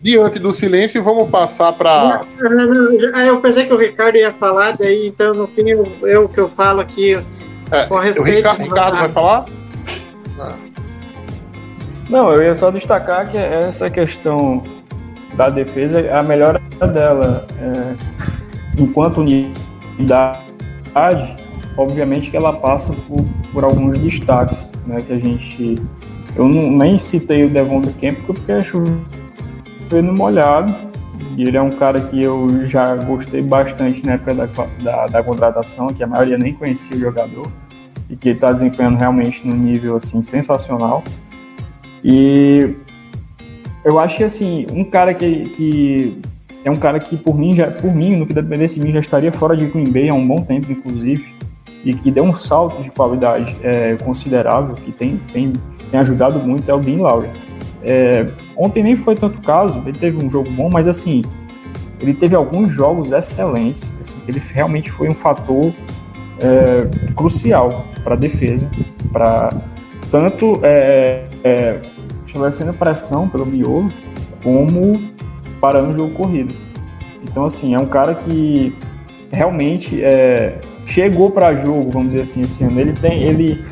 Speaker 3: Diante do silêncio, vamos passar para.
Speaker 4: Ah, eu pensei que o Ricardo ia falar, daí então no fim eu, eu que eu falo aqui
Speaker 3: É,
Speaker 4: com
Speaker 3: o
Speaker 4: respeito.
Speaker 3: Ricardo, Ricardo vai falar?
Speaker 5: Não, eu ia só destacar que essa questão da defesa, a melhora dela, é, enquanto unidade, obviamente que ela passa por, por alguns destaques, né, que a gente... Eu não, nem citei o Devon do Camp porque é chovendo molhado, e ele é um cara que eu já gostei bastante na época da, da, da contratação, que a maioria nem conhecia o jogador, e que está desempenhando realmente num nível assim, sensacional. E eu acho que assim, um cara que, que é um cara que por mim, já, por mim, no que dependesse de mim, já estaria fora de Green Bay há um bom tempo, inclusive, e que deu um salto de qualidade é, considerável, que tem, tem, tem ajudado muito, é o Dean Lowry. É, ontem nem foi tanto caso, ele teve um jogo bom, mas assim, ele teve alguns jogos excelentes, assim, ele realmente foi um fator é, crucial para a defesa, para tanto é, é, estabelecendo pressão pelo miolo, como parando o jogo corrido. Então, assim, é um cara que realmente é, chegou para jogo, vamos dizer assim, esse ano. Ele tem, ele,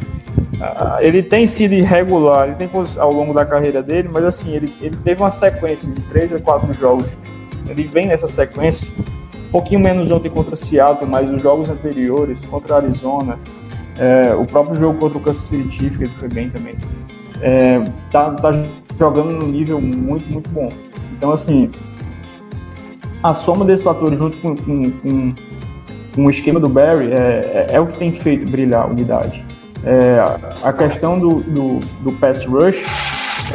Speaker 5: ele tem sido irregular, ele tem ao longo da carreira dele, mas assim, ele, ele teve uma sequência de três a quatro jogos. Ele vem nessa sequência, um pouquinho menos ontem contra Seattle, mas os jogos anteriores, contra Arizona, é, o próprio jogo contra o Kansas City que ele foi bem também, é, tá, tá jogando num nível muito, muito bom. Então, assim, a soma desses fatores junto com, com, com, com o esquema do Barry é, é, é o que tem feito brilhar a unidade. É, a questão do, do, do pass rush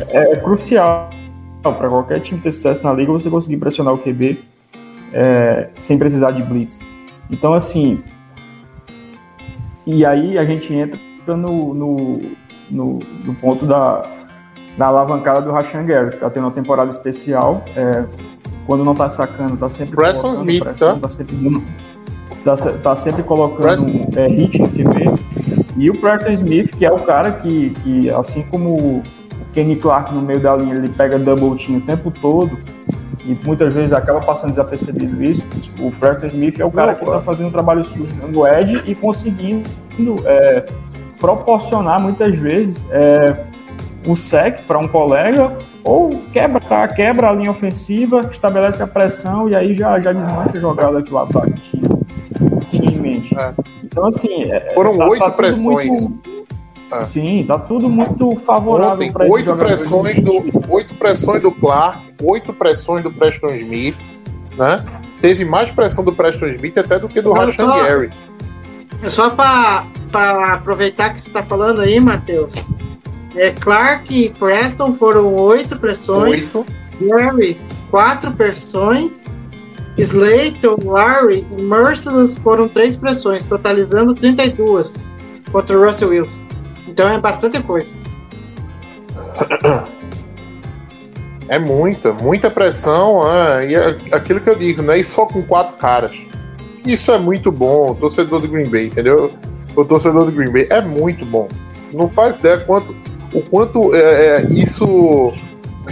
Speaker 5: é, é crucial para qualquer time ter sucesso na liga você conseguir pressionar o QB é, sem precisar de blitz. Então, assim, e aí a gente entra no, no, no, no ponto da, da alavancada do Rashan Gary, que tá tendo uma temporada especial. é, quando não tá sacando, tá sempre
Speaker 3: Preston
Speaker 5: colocando
Speaker 3: Smith,
Speaker 5: pressão,
Speaker 3: tá?
Speaker 5: sempre, dando- tá, tá sempre colocando
Speaker 3: Preston.
Speaker 5: é, hit no QB. E o Preston Smith, que é o cara que, que assim como o Kenny Clark no meio da linha, ele pega double team o tempo todo, e muitas vezes acaba passando desapercebido isso. O Preston Smith é o cara que está fazendo um trabalho sujo no edge e conseguindo é, proporcionar muitas vezes é, o sec para um colega ou quebra, tá? quebra a linha ofensiva, estabelece a pressão e aí já, já desmancha a jogada que o ataque tinha, tinha em mente.
Speaker 3: É.
Speaker 5: Então, assim. é-
Speaker 3: Foram
Speaker 5: tá-
Speaker 3: oito
Speaker 5: tá tudo
Speaker 3: pressões.
Speaker 5: muito-
Speaker 3: É.
Speaker 5: Sim, tá tudo muito favorável para
Speaker 3: oito pressões, do, oito pressões do Clark, oito pressões do Preston Smith, né? Teve mais pressão do Preston Smith até do que do Rashan Gary.
Speaker 4: Só para aproveitar que você está falando aí, Matheus. É, Clark e Preston foram oito pressões.
Speaker 3: Oito.
Speaker 4: Gary, quatro pressões. Slayton, Larry e Merciless foram três pressões, totalizando 32 contra o Russell Wilson. Então é bastante coisa.
Speaker 3: É muita, muita pressão. é, e é aquilo que eu digo, né? E só com quatro caras. Isso é muito bom, o torcedor do Green Bay, entendeu? O torcedor do Green Bay é muito bom. Não faz ideia quanto, o quanto é, é, isso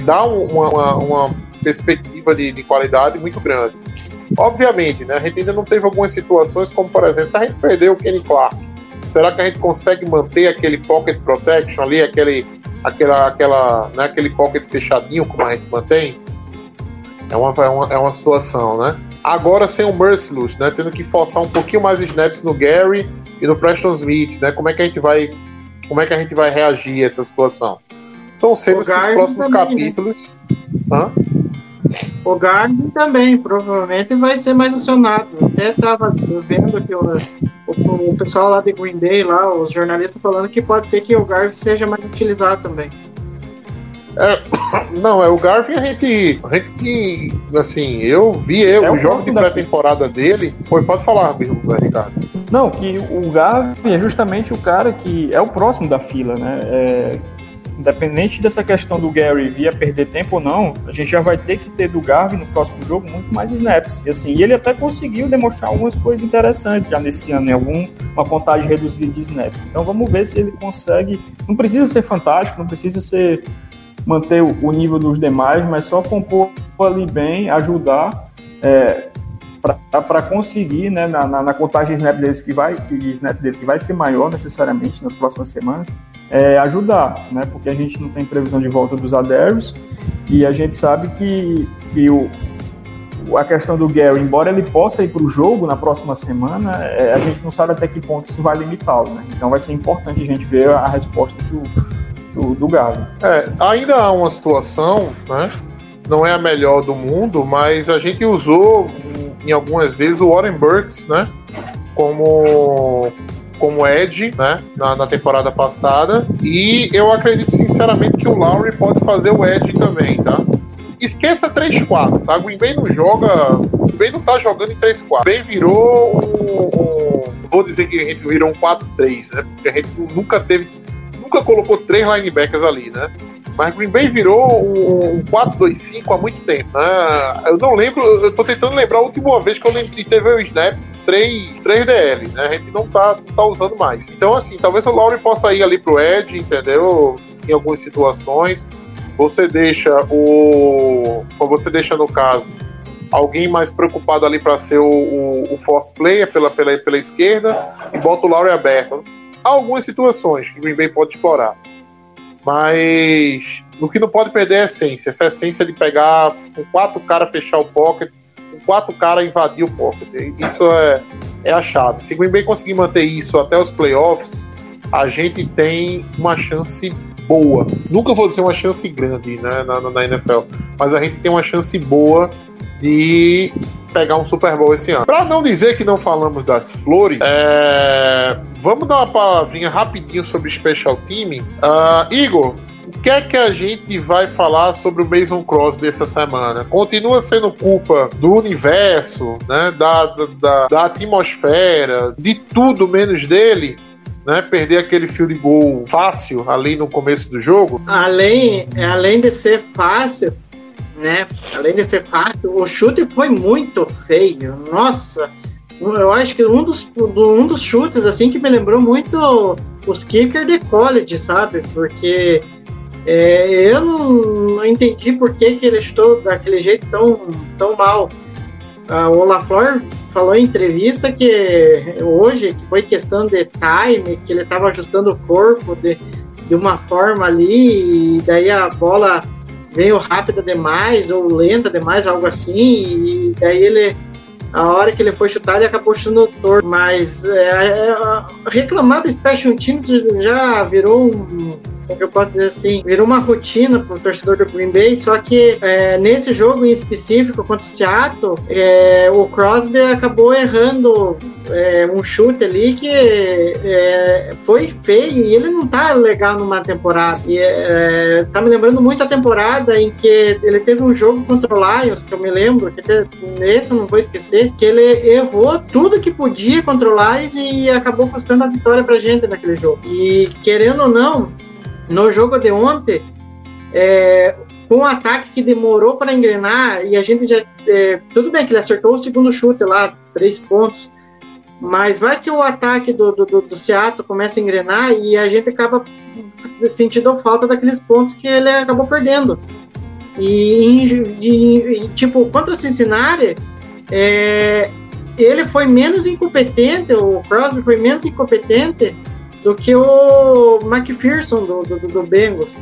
Speaker 3: dá um- uma, uma- uma perspectiva de, de qualidade muito grande. Obviamente, né? A gente ainda não teve algumas situações, como por exemplo, se a gente perdeu o Kenny Clark, será que a gente consegue manter aquele pocket protection ali, aquele, aquela, aquela, né, aquele pocket fechadinho como a gente mantém? É uma, é uma, é uma situação, né? Agora sem o Merciless, né? Tendo que forçar um pouquinho mais snaps no Gary e no Preston Smith, né? Como é que a gente vai, como é que a gente vai reagir a essa situação? São cenas que os próximos
Speaker 4: também, né?
Speaker 3: capítulos. Hã?
Speaker 4: O Gardner também, provavelmente vai ser mais acionado. Até tava vendo que o, o, o pessoal lá de Green Day, lá, os jornalistas falando que pode ser que o Garvin seja mais utilizado também.
Speaker 3: É, não, é o Garvin a gente, a gente que, assim, eu vi eu,
Speaker 5: É
Speaker 3: o jogo de
Speaker 5: da-
Speaker 3: pré-temporada dele. Foi, pode falar, Ricardo.
Speaker 5: Não, que o Garvin é justamente o cara que é o próximo da fila, né? É, independente dessa questão do Gary vir a perder tempo ou não, a gente já vai ter que ter do Garvin no próximo jogo muito mais snaps. E assim, e ele até conseguiu demonstrar algumas coisas interessantes já nesse ano, em alguma contagem reduzida de snaps. Então vamos ver se ele consegue. Não precisa ser fantástico, não precisa ser manter o, o nível dos demais, mas só compor ali bem, ajudar. É, para conseguir, né, na, na, na contagem de snap deles que vai, que snap dele que vai ser maior necessariamente nas próximas semanas, é, ajudar, né, porque a gente não tem previsão de volta dos Adairs e a gente sabe que, que o, a questão do Gary, embora ele possa ir para o jogo na próxima semana, é, a gente não sabe até que ponto isso vai limitá-lo, né? Então vai ser importante a gente ver a resposta do, do, do Gavin.
Speaker 3: É, ainda há uma situação, né? Não é a melhor do mundo, mas a gente usou em algumas vezes o Warren Burks, né? Como como Ed, né, na, na, temporada passada, e eu acredito sinceramente que o Lowry pode fazer o Ed também, tá? Esqueça 3-4, tá? Green Bay não joga. Green Bay não tá jogando em 3-4. Green Bay virou um, um, Vou dizer que a gente virou um 4-3, né? Porque a gente nunca teve. Nunca colocou três linebackers ali, né? Mas Green Bay virou um, um 4-2-5 há muito tempo. Né? Eu não lembro, eu tô tentando lembrar a última vez que eu lembro que teve o snap 3, 3 DL, né? A gente não tá, não tá usando mais. Então, assim, talvez o Lowry possa ir ali pro Ed, entendeu? Em algumas situações. Você deixa o. Você deixa, no caso, alguém mais preocupado ali para ser o, o, o force player pela, pela, pela esquerda e bota o Lowry aberto. Algumas situações que o Green Bay pode explorar. Mas o que não pode perder é a essência. Essa essência de pegar com quatro caras fechar o pocket, com quatro caras invadir o pocket. Isso é, é a chave. Se o Green Bay conseguir manter isso até os playoffs, a gente tem uma chance boa. Nunca vou dizer uma chance grande né, na, na NFL, mas a gente tem uma chance boa de pegar um Super Bowl esse ano. Para não dizer que não falamos das flores, é... vamos dar uma palavrinha rapidinho sobre Special Team. Uh, Igor, o que é que a gente vai falar sobre o Mason Crosby essa semana? Continua sendo culpa do universo, né, da, da, da atmosfera, de tudo menos dele? Né, perder aquele field goal fácil ali no começo do jogo?
Speaker 4: Além, além de ser fácil, né? Além de ser fácil, o chute foi muito feio. Nossa, eu acho que um dos, um dos chutes assim que me lembrou muito os kicker de college, sabe? Porque é, eu não, não, entendi por que, que ele estou daquele jeito tão, tão mal. Ah, o LaFleur falou em entrevista que hoje que foi questão de time, que ele estava ajustando o corpo de, de uma forma ali, e daí a bola veio rápida demais ou lenta demais, algo assim, e daí ele, a hora que ele foi chutar, ele acabou chutando torto. Mas é, é, reclamar do Special Teams já virou um. Eu posso dizer assim? Virou uma rotina para o torcedor do Green Bay, só que é, nesse jogo em específico contra o Seattle, é, o Crosby acabou errando é, um chute ali que é, foi feio e ele não tá legal numa temporada. E, é, tá me lembrando muito a temporada em que ele teve um jogo contra o Lions, que eu me lembro, que esse eu não vou esquecer, que ele errou tudo que podia contra o Lions e acabou custando a vitória pra gente naquele jogo. E querendo ou não, no jogo de ontem, é, com um ataque que demorou para engrenar e a gente já. É, tudo bem que ele acertou o segundo chute lá, três pontos, mas vai que o ataque do, do, do Seattle começa a engrenar e a gente acaba sentindo falta daqueles pontos que ele acabou perdendo. E, e, e tipo, contra o Cincinnati, é, ele foi menos incompetente, o Crosby foi menos incompetente do que o McPherson do, do, do Bengals.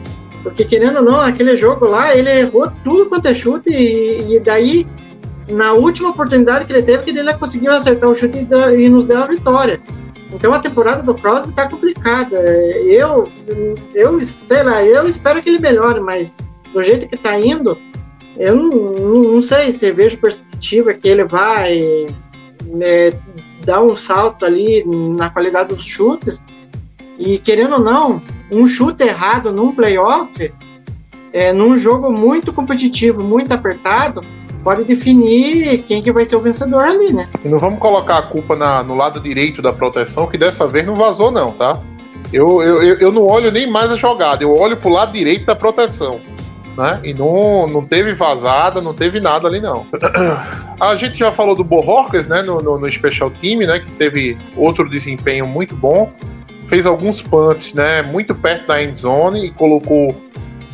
Speaker 4: Porque, querendo ou não, aquele jogo lá, ele errou tudo quanto é chute e, e daí, na última oportunidade que ele teve, que ele conseguiu acertar o chute e, e nos deu a vitória. Então a temporada do Crosby tá complicada. Eu, eu sei lá, eu espero que ele melhore, mas do jeito que tá indo, eu não, não, não sei se vejo perspectiva que ele vai né, dar um salto ali na qualidade dos chutes. E querendo ou não, um chute errado num playoff, é, num jogo muito competitivo, muito apertado, pode definir quem que vai ser o vencedor ali, né?
Speaker 3: E não vamos colocar a culpa na- no lado direito da proteção, que dessa vez não vazou, não, tá? Eu, eu, eu, não olho nem mais a jogada, eu olho pro lado direito da proteção. Né? E não, não teve vazada, não teve nada ali, não. A gente já falou do Bohorquez, né? No, no, no Special Team, né? Que teve outro desempenho muito bom. Fez alguns punts, né? Muito perto da end zone e colocou.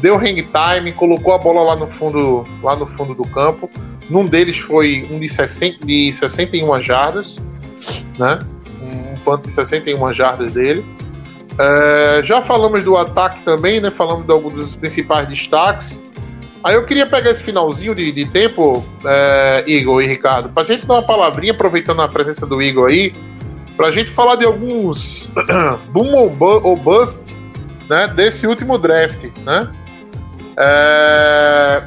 Speaker 3: Deu hang time, colocou a bola lá no fundo, lá no fundo do campo. Num deles foi um de, 60, de 61 jardas, né? Um punt de 61 jardas dele. É, já falamos do ataque também, né? Falamos de alguns dos principais destaques. Aí eu queria pegar esse finalzinho de, de tempo, é, Igor e Ricardo, pra gente dar uma palavrinha, aproveitando a presença do Igor aí, pra gente falar de alguns boom ou, bu ou bust né, desse último draft, né? É,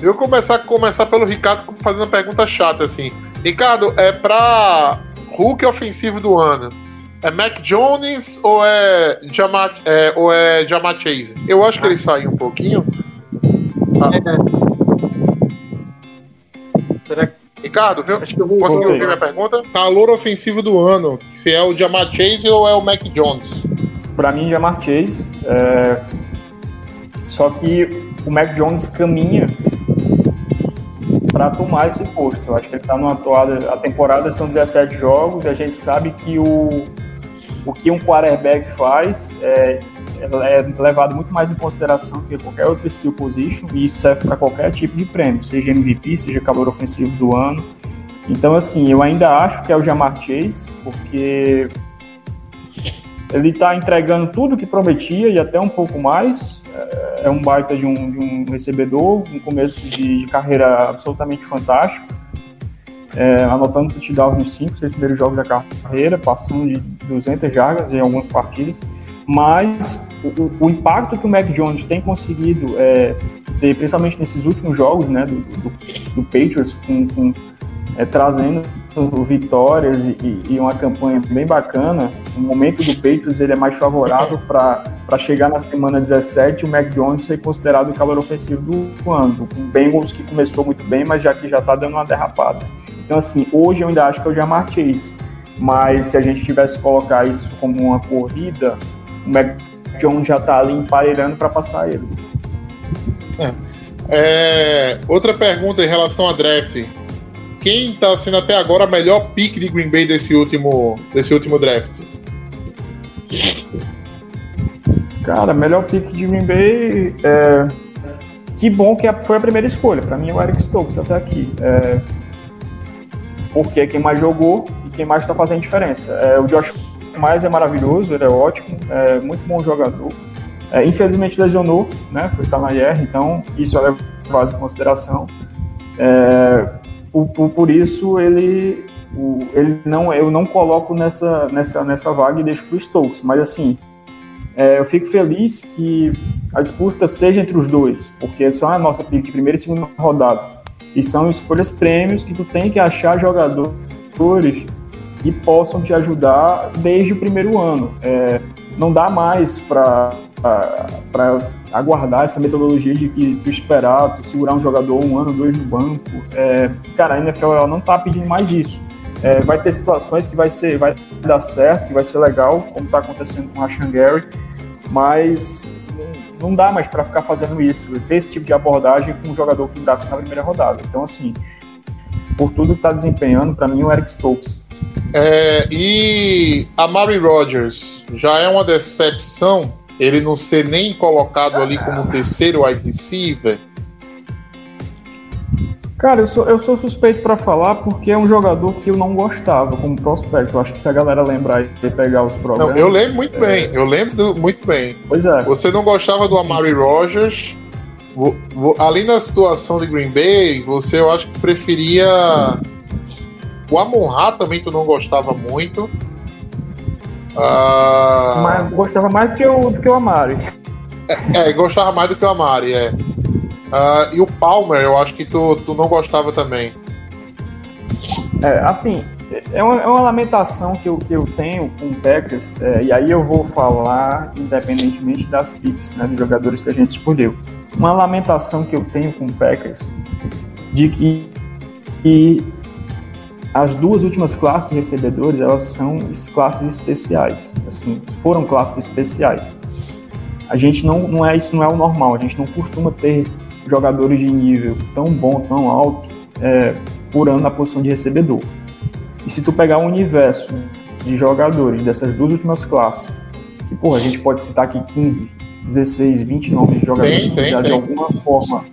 Speaker 3: eu vou começar, começar pelo Ricardo fazendo uma pergunta chata assim. Ricardo, é pra Hulk ofensivo do ano. É Mac Jones ou é Jamar, é, ou é Jamar Chase? Eu acho que ele saiu um pouquinho.
Speaker 4: Será que
Speaker 3: Ricardo, viu?
Speaker 4: acho que eu vou
Speaker 3: Conseguiu ouvir minha pergunta? Calor ofensivo do ano. Se é o Jamar Chase ou é o Mac Jones?
Speaker 5: Para mim, Jamar Chase. é, Só que o Mac Jones caminha para tomar esse posto. Eu acho que ele está numa toada. A temporada são 17 jogos e a gente sabe que o, o que um quarterback faz é, é levado muito mais em consideração que qualquer outra skill position e isso serve para qualquer tipo de prêmio, seja MVP, seja calor ofensivo do ano. Então, assim, eu ainda acho que é o Jamar Chase, porque ele está entregando tudo que prometia e até um pouco mais. É- É um baita de um, de um recebedor, um começo de, de carreira absolutamente fantástico. É, anotando touchdowns nos 5, 6 primeiros jogos da carreira, passando de 200 jardas em algumas partidas. Mas o, o- impacto que o Mac Jones tem conseguido é, ter, principalmente nesses últimos jogos né, do, do, do Patriots, com, com, é, trazendo vitórias e, e- uma campanha bem bacana, o momento do Patriots ele é mais favorável para chegar na semana 17 o Mac Jones ser considerado o calor ofensivo do ano. Com o Bengals que começou muito bem, mas já que já está dando uma derrapada. Então, assim, hoje eu ainda acho que é o Jamar Chase. Mas se a gente tivesse que colocar isso como uma corrida, o Mac Jones já está ali emparelhando para passar ele.
Speaker 3: É, outra pergunta em relação a draft. Quem está sendo até agora a melhor pick de Green Bay desse último, desse último draft?
Speaker 5: Cara, melhor pick de Green Bay. É... Que bom que foi a primeira escolha. Para mim, é o Eric Stokes até aqui. É... Porque é quem mais jogou e quem mais está fazendo diferença. É, o Josh Mais é maravilhoso, ele é ótimo, é muito bom jogador. É, infelizmente lesionou, né? Foi estar na IR, então isso é levado em consideração. É, por, por- isso ele, o- ele não, eu não coloco nessa, nessa, nessa vaga e deixo para o Stokes. Mas assim, é, eu fico feliz que a disputa seja entre os dois, porque são a nossa pick primeira e segunda rodada. E são escolhas prêmios que tu tem que achar jogadores que possam te ajudar desde o primeiro ano. É, não dá mais para aguardar essa metodologia de que tu esperar, tu segurar um jogador um ano, dois no banco. É, cara, a NFL ela não tá pedindo mais isso. É, vai ter situações que vai ser, vai dar certo, que vai ser legal, como está acontecendo com o Rashan Gary, mas não dá mais para ficar fazendo isso, ter esse tipo de abordagem com um jogador que draft na primeira rodada. Então, assim, por tudo que está desempenhando, para mim, o Eric Stokes.
Speaker 3: É, e a Mary Rogers já é uma decepção ele não ser nem colocado ali como terceiro wide receiver.
Speaker 5: Cara, eu sou, eu sou suspeito pra falar porque é um jogador que eu não gostava como prospecto. Eu acho que se a galera lembrar e pegar os
Speaker 3: Não,
Speaker 5: programas.
Speaker 3: eu lembro muito bem, eu lembro do- muito bem.
Speaker 5: Pois é.
Speaker 3: Você não gostava do Amari Rogers. vo- vo- ali na situação de Green Bay, você eu acho que preferia. O Amon Ra também tu não gostava muito. Ah,
Speaker 5: Mas gostava mais do que o, do que o Amari.
Speaker 3: É, gostava mais do que o Amari, é. Ah, e o Palmer, eu acho que tu, tu não gostava também.
Speaker 5: É, assim, é uma, é uma lamentação que eu, que eu tenho com o Packers, é, e aí eu vou falar independentemente das picks, né, dos jogadores que a gente escolheu. Uma lamentação que eu tenho com o Packers de que, que as duas últimas classes de recebedores, elas são es- classes especiais, assim, foram classes especiais. A gente não, não é isso não é o normal, a gente não costuma ter jogadores de nível tão bom, tão alto, é, por ano na posição de recebedor. E se tu pegar o universo de jogadores dessas duas últimas classes, que porra, a gente pode citar aqui 15, 16, 20 nomes de jogadores
Speaker 3: Tem, tem,
Speaker 5: que já de alguma forma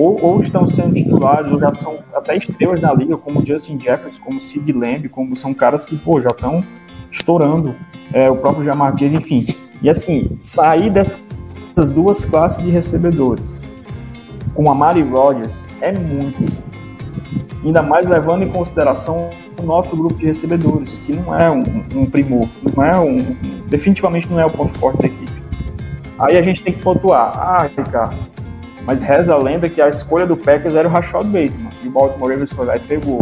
Speaker 5: ou, ou estão sendo titulares, ou já são até estrelas na liga, como Justin Jefferson, como Sid Lamb, como são caras que, pô, já estão estourando, é, o próprio Jamar Chase, enfim. E assim, sair dessas duas classes de recebedores com a Mari Rodgers é muito. Ainda mais levando em consideração o nosso grupo de recebedores, que não é um, um primor, não é um, definitivamente não é o ponto forte da equipe. Aí a gente tem que pontuar. Ah, Ricardo, mas reza a lenda que a escolha do Packers era o Rashad Bateman, e o Baltimore Ravens foi lá e pegou.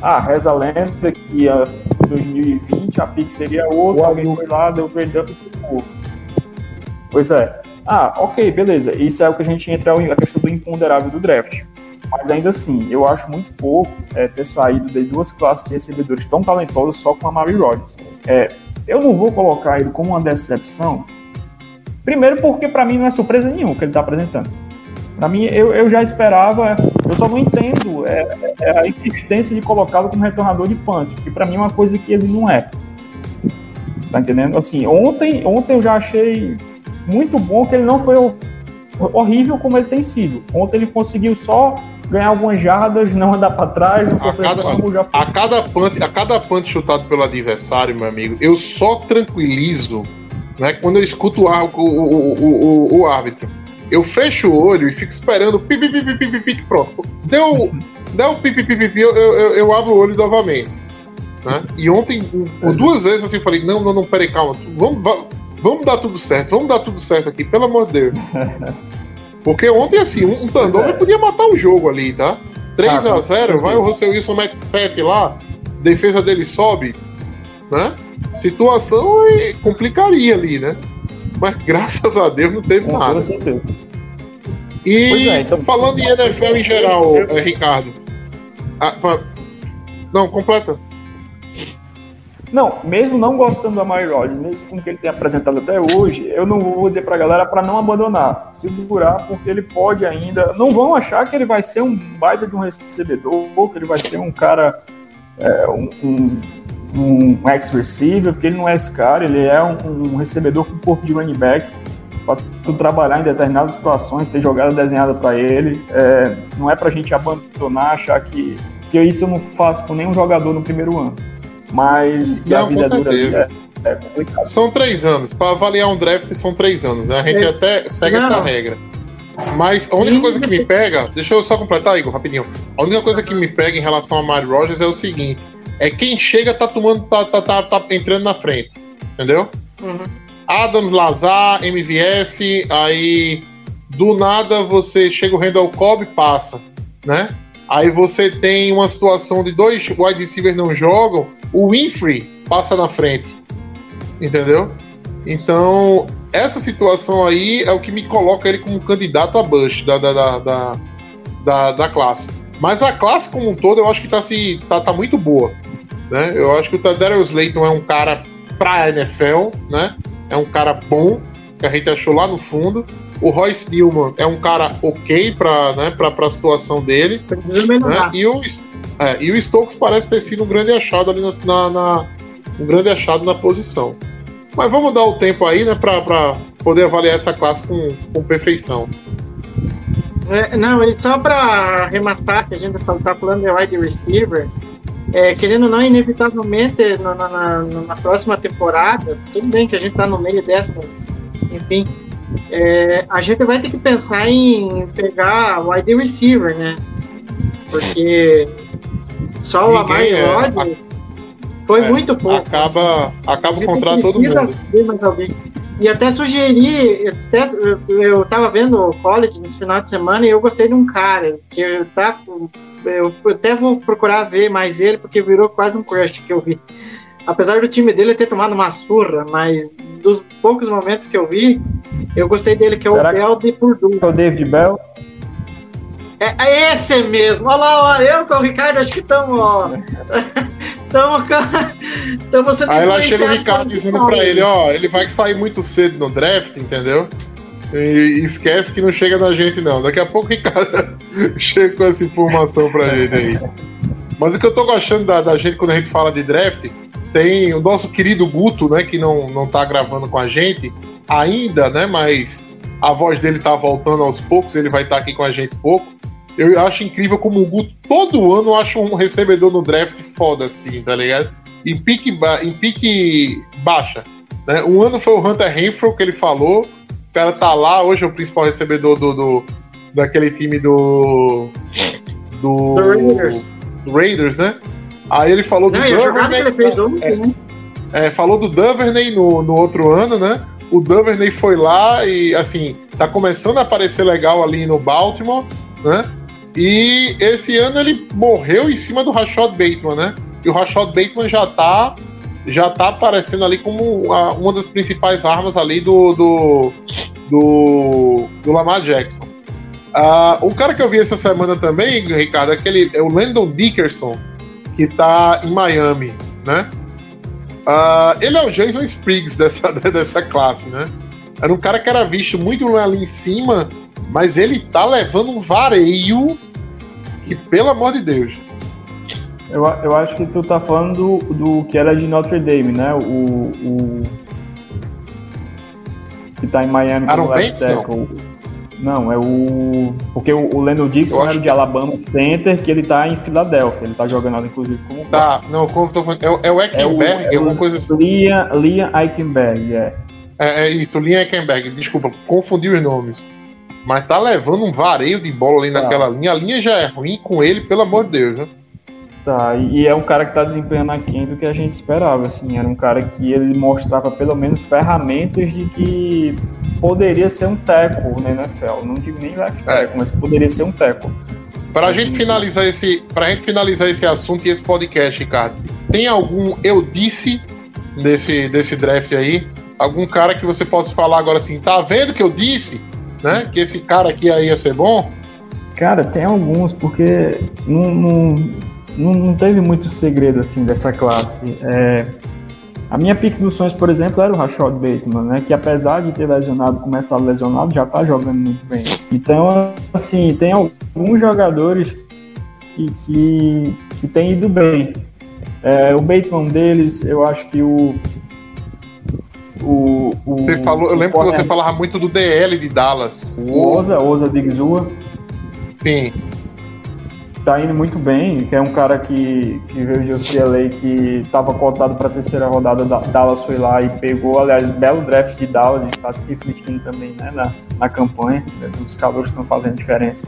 Speaker 5: Ah, reza a lenda que em 2020 a pick seria outra, alguém foi lá, deu up e pegou. Pois é. Ah, ok, beleza. Isso é o que a gente entra a questão do imponderável do draft. Mas ainda assim, eu acho muito pouco é, ter saído de duas classes de recebedores tão talentosas só com a Mary Rodgers. É, eu não vou colocar ele como uma decepção. Primeiro porque para mim não é surpresa nenhuma o que ele está apresentando. Para mim, eu, eu já esperava, eu só não entendo é, é a insistência de colocá-lo como retornador de punt, que para mim é uma coisa que ele não é. Tá entendendo? Assim, ontem, ontem eu já achei muito bom que ele não foi hor- horrível como ele tem sido. Ontem ele conseguiu só ganhar algumas jardas, não andar para trás, não
Speaker 3: A cada,
Speaker 5: fumble, já foi.
Speaker 3: a, cada punt, a cada punt chutado pelo adversário, meu amigo, eu só tranquilizo né, quando eu escuto o, o, o, o, o árbitro. Eu fecho o olho e fico esperando pi, pi, pi, pi, pi, pi, pronto. Deu, deu pi, pi, pi, pi, pi, eu, eu, eu abro o olho novamente. Né? E ontem, por duas vezes assim, eu falei: não, não, não, peraí, calma, vamos, va- vamos dar tudo certo, vamos dar tudo certo aqui, pelo amor de Deus. Porque ontem, assim, um, um turnover
Speaker 5: é.
Speaker 3: podia matar o jogo ali, tá? 3
Speaker 5: Ah,
Speaker 3: a
Speaker 5: com
Speaker 3: 0 vai o Russell Wilson mete 7 lá, defesa dele sobe, né? Situação eh, complicaria ali, né? Mas graças a Deus não teve
Speaker 5: Com
Speaker 3: nada.
Speaker 5: toda certeza.
Speaker 3: E
Speaker 5: é, então-
Speaker 3: falando em NFL em geral, eh, Ricardo. ah, pa- Não, completa.
Speaker 5: Não, mesmo não gostando do Amari Rodgers, mesmo com o que ele tem apresentado até hoje, eu não vou dizer pra galera pra não abandonar, segurar, porque ele pode ainda. Não vão achar que ele vai ser um baita de um recebedor, ou que ele vai ser um cara, é, um, um, um ex-receiver, porque ele não é esse cara, ele é um, um recebedor com corpo de running back, pra tu trabalhar em determinadas situações, ter jogada desenhada pra ele. É, não é pra gente abandonar, achar que. Porque isso eu não faço com nenhum jogador no primeiro ano. Mas que a
Speaker 3: Não,
Speaker 5: vida
Speaker 3: com
Speaker 5: é dura
Speaker 3: certeza.
Speaker 5: é, é complicado.
Speaker 3: São três anos. Para avaliar um draft são três anos. Né? A gente
Speaker 4: É.
Speaker 3: até segue
Speaker 4: Não.
Speaker 3: essa regra. Mas a única coisa que me pega, deixa eu só completar, Igor, rapidinho. A única coisa que me pega em relação a Mario Rogers é o seguinte: é quem chega tá tomando, tá, tá, tá, tá entrando na frente. Entendeu?
Speaker 4: Uhum.
Speaker 3: Adams, Lazar, MVS, aí do nada você chega o Randall Cobb e passa, né? Aí você tem uma situação de dois wide receivers não jogam, o Winfrey passa na frente, entendeu? Então, essa situação aí é o que me coloca ele como candidato a Bush da, da, da, da, da, da classe. Mas a classe como um todo eu acho que tá, se, tá, tá muito boa, né? Eu acho que o Tadarius Slayton é um cara pra NFL, né? É um cara bom, que a gente achou lá no fundo. O Royce Newman é um cara ok para né, pra, pra situação dele. Né? E, o, é, e o Stokes parece ter sido um grande achado ali na, na- um grande achado na posição. Mas vamos dar o tempo aí, né, pra, pra poder avaliar essa classe com, com perfeição.
Speaker 4: É, não, e só para arrematar, que a gente tá falando de wide receiver, é, querendo ou não, inevitavelmente, na, na, na, próxima temporada, tudo bem que a gente tá no meio dessa, mas, enfim, é, a gente vai ter que pensar em pegar wide receiver, né? Porque só o Lamar e
Speaker 3: é,
Speaker 4: o Rodgers foi
Speaker 3: é,
Speaker 4: muito pouco.
Speaker 3: Acaba, acaba o contrato todo mundo.
Speaker 4: ver mais alguém. E até sugeri, até, eu- eu tava vendo o college nesse final de semana e eu gostei de um cara, que eu, tá, eu até vou procurar ver mais ele, porque virou quase um crush que eu vi. Apesar do time dele ter tomado uma surra, mas dos poucos momentos que eu vi, eu gostei dele, que é
Speaker 5: Será
Speaker 4: o
Speaker 5: que-
Speaker 4: Bel de Purdue.
Speaker 5: É o David Bell.
Speaker 4: É, é esse mesmo. Olha lá, ó, eu com o Ricardo acho que estamos, ó. Estamos sendo
Speaker 3: Aí lá chega o Ricardo dizendo
Speaker 4: Paulo.
Speaker 3: pra ele, ó, ele vai sair muito cedo no draft, entendeu? E esquece que não chega na gente, não. Daqui a pouco o Ricardo chega com essa informação pra gente aí. Mas o que eu tô gostando da, da gente quando a gente fala de draft, tem o nosso querido Guto, né, que não, não tá gravando com a gente ainda, né, mas a voz dele tá voltando aos poucos, ele vai estar aqui com a gente pouco. Eu acho incrível como o Guto todo ano acha um recebedor no draft foda, assim, tá ligado? Em pique, ba- em pique baixa. Né? Um ano foi o Hunter Renfro que ele falou. O cara tá lá, hoje é o principal recebedor do, do- daquele time do. Do,
Speaker 4: Do Raiders.
Speaker 3: do Raiders, né? Aí ele falou
Speaker 4: Não,
Speaker 3: do
Speaker 4: que
Speaker 3: Duvernay,
Speaker 4: ele fez ontem, né?
Speaker 3: é, falou do Duvernay no, no outro ano, né? O Duvernay foi lá e, assim, tá começando a aparecer legal ali no Baltimore, né? E esse ano ele morreu em cima do Rashad Bateman, né? E o Rashad Bateman já tá, já tá aparecendo ali como a- uma das principais armas ali do, do, do, do Lamar Jackson. Ah, um cara que eu vi essa semana também, Ricardo, é, aquele, é o Landon Dickerson, que tá em Miami, né? Ah, ele é o Jason Spriggs dessa, dessa classe, né? Era um cara que era visto muito ali em cima, mas ele tá levando um vareio que, pelo amor de Deus.
Speaker 5: Eu, eu acho que tu tá falando do, do que era de Notre Dame, né? O. o que tá em Miami
Speaker 3: Aaron Bates, não?
Speaker 5: Não, é o. Porque o, o Leno Dixon
Speaker 3: acho
Speaker 5: era de
Speaker 3: que-
Speaker 5: Alabama Center, que ele tá em Filadélfia. Ele tá jogando lá, inclusive, como.
Speaker 3: Tá, não, como eu tô falando, é, o- é o Eckenberg,
Speaker 5: é o-
Speaker 3: alguma coisa assim.
Speaker 5: Liam, Liam Eichenberg, é.
Speaker 3: É, é isso, Linha Eckenberg, desculpa, confundi os nomes. Mas tá levando um vareio de bola ali
Speaker 5: Tá.
Speaker 3: naquela linha. A linha já é ruim com ele, pelo amor de Deus, né?
Speaker 5: Tá, e é um cara que tá desempenhando aquém do que a gente esperava, assim, era um cara que ele mostrava pelo menos ferramentas de que poderia ser um teco na NFL, não digo nem left
Speaker 3: É.
Speaker 5: tackle, mas poderia ser um teco.
Speaker 3: Pra gente finalizar esse, pra gente finalizar esse assunto e esse podcast, Ricardo, tem algum eu disse desse, desse draft aí? Algum cara que você possa falar agora assim, tá vendo que eu disse, né? Que esse cara aqui aí ia ser bom?
Speaker 5: Cara, tem alguns, porque não, não, não, não teve muito segredo, assim, dessa classe. É, a minha pick dos sonhos, por exemplo, era o Rashad Bateman, né? Que apesar de ter lesionado, começado lesionado, já tá jogando muito bem. Então, assim, tem alguns jogadores que, que, que têm ido bem. É, o Bateman deles, eu acho que o. O, o,
Speaker 3: Você falou, eu lembro que você falava muito do DL de Dallas.
Speaker 5: o Oza, Oza Digzua,
Speaker 3: Sim.
Speaker 5: Tá indo muito bem, que é um cara que, que veio de UCLA, que estava cotado para a terceira rodada, da Dallas foi lá e pegou, aliás, belo draft de Dallas, está se refletindo também né, na, na campanha, né, os calores estão fazendo diferença.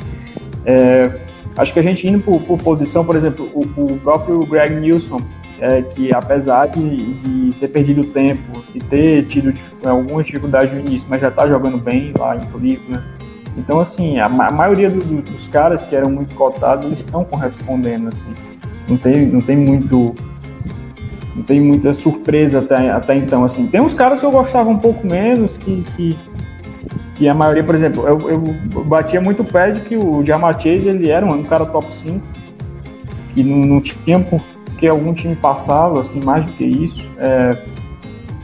Speaker 5: É, acho que a gente indo por, por posição, por exemplo, o, o próprio Greg Nilsson, é, que apesar de, de ter perdido tempo e ter tido dif- alguma dificuldade no início, mas já está jogando bem lá em Cleveland, então, assim, a, ma- a maioria do- do- dos caras que eram muito cotados, eles estão correspondendo, assim. Não tem, não tem muito... Não tem muita surpresa até, até então, assim. Tem uns caras que eu gostava um pouco menos, que... que a maioria, por exemplo, eu, eu batia muito o pé de que o Jamar Chase, ele era um, um cara top 5, que não, tinha por que algum time passava, assim, mais do que isso. É,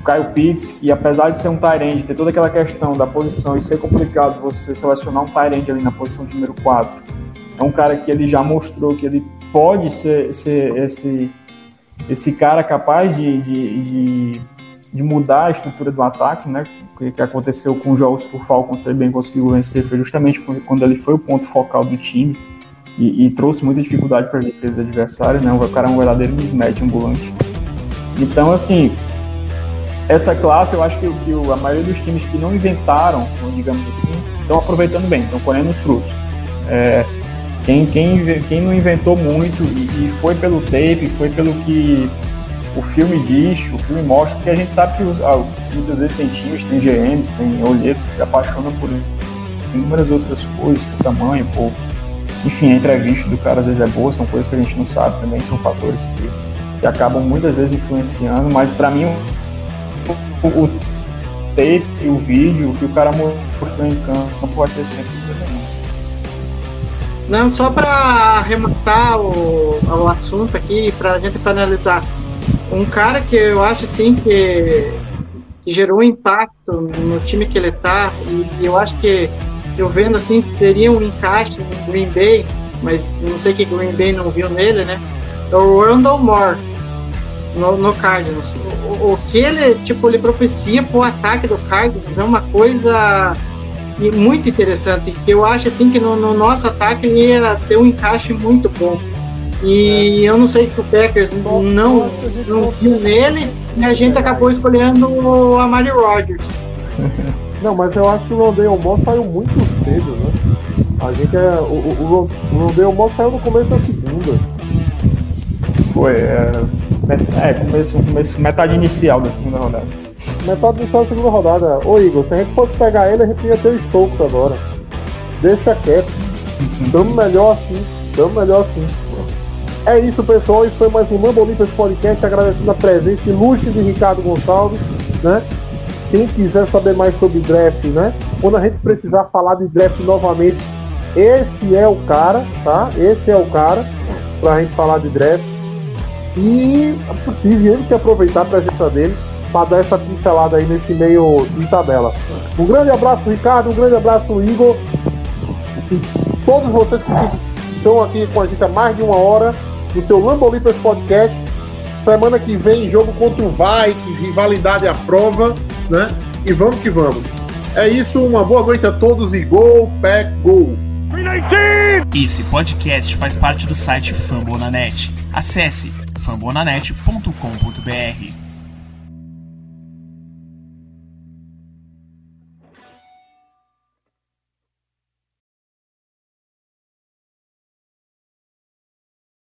Speaker 5: Kyle Pitts, que apesar de ser um Tyrande, ter toda aquela questão da posição e ser complicado você selecionar um Tyrande ali na posição de número 4, é um cara que ele já mostrou que ele pode ser, ser esse, esse cara capaz de, de, de, de mudar a estrutura do ataque, né? O que aconteceu com os jogos que o Falcons bem conseguiu vencer foi justamente quando ele foi o ponto focal do time e, e trouxe muita dificuldade para a defesa adversária, né? O cara é um verdadeiro mismatch ambulante. Então, assim, essa classe eu acho que, que a maioria dos times que não inventaram, digamos assim, estão aproveitando bem, estão colhendo os frutos. É, quem, quem, quem não inventou muito e, e, foi pelo tape, foi pelo que o filme diz, o filme mostra, porque a gente sabe que os, ah, muitas vezes tem times, tem GMs, tem olheiros que se apaixonam por inúmeras outras coisas, por tamanho, por. Enfim, a entrevista do cara às vezes é boa, são coisas que a gente não sabe também, são fatores que, que acabam muitas vezes influenciando, mas para mim o, tape, o vídeo, que o cara mostrou em campo vai ser sempre
Speaker 4: não, só para arrematar o, o assunto aqui, para a gente analisar. Um cara que eu acho assim que, que gerou impacto no time que ele tá, e, e, eu acho que eu vendo assim seria um encaixe no Green Bay, mas não sei que Green Bay não viu nele, né? É o Randall Moore no, no Cardinals. O, que ele tipo ele propicia pro ataque do Cardinals é uma coisa muito interessante. Eu acho assim que no, no, nosso ataque ele ia ter um encaixe muito bom. E eu não sei se o Packers não, não viu nele e a gente acabou escolhendo o Amari Rodgers.
Speaker 3: Não, mas eu acho que o Rondale Moore saiu muito cedo, né? A gente é. O, o, o Rondale saiu no começo da segunda.
Speaker 5: Foi, é, é começo, começo, metade inicial da segunda rodada
Speaker 3: metade do da segunda rodada. Ô Igor, se a gente fosse pegar ele, a gente ia ter o Stokes agora. Deixa quieto. Tamo melhor assim. Tamo melhor assim. É isso, pessoal. Isso foi mais um Mambo Olímpicos Podcast. Agradecendo a presença ilustre de Ricardo Gonçalves, né? Quem quiser saber mais sobre draft, né? Quando a gente precisar falar de draft novamente, esse é o cara, tá? Esse é o cara pra gente falar de draft. E ele que aproveitar a presença dele para dar essa pincelada aí nesse meio de tabela. Um grande abraço, Ricardo, um grande abraço, Igor. E todos vocês que estão aqui com a gente há mais de uma hora no seu Lambolipers Podcast. Semana que vem, jogo contra o Vikings, rivalidade à prova, né? E vamos que vamos. É isso, uma boa noite a todos e gol, pack, gol.
Speaker 6: Esse podcast faz parte do site Fambonanet. Acesse fambonanet.com.br.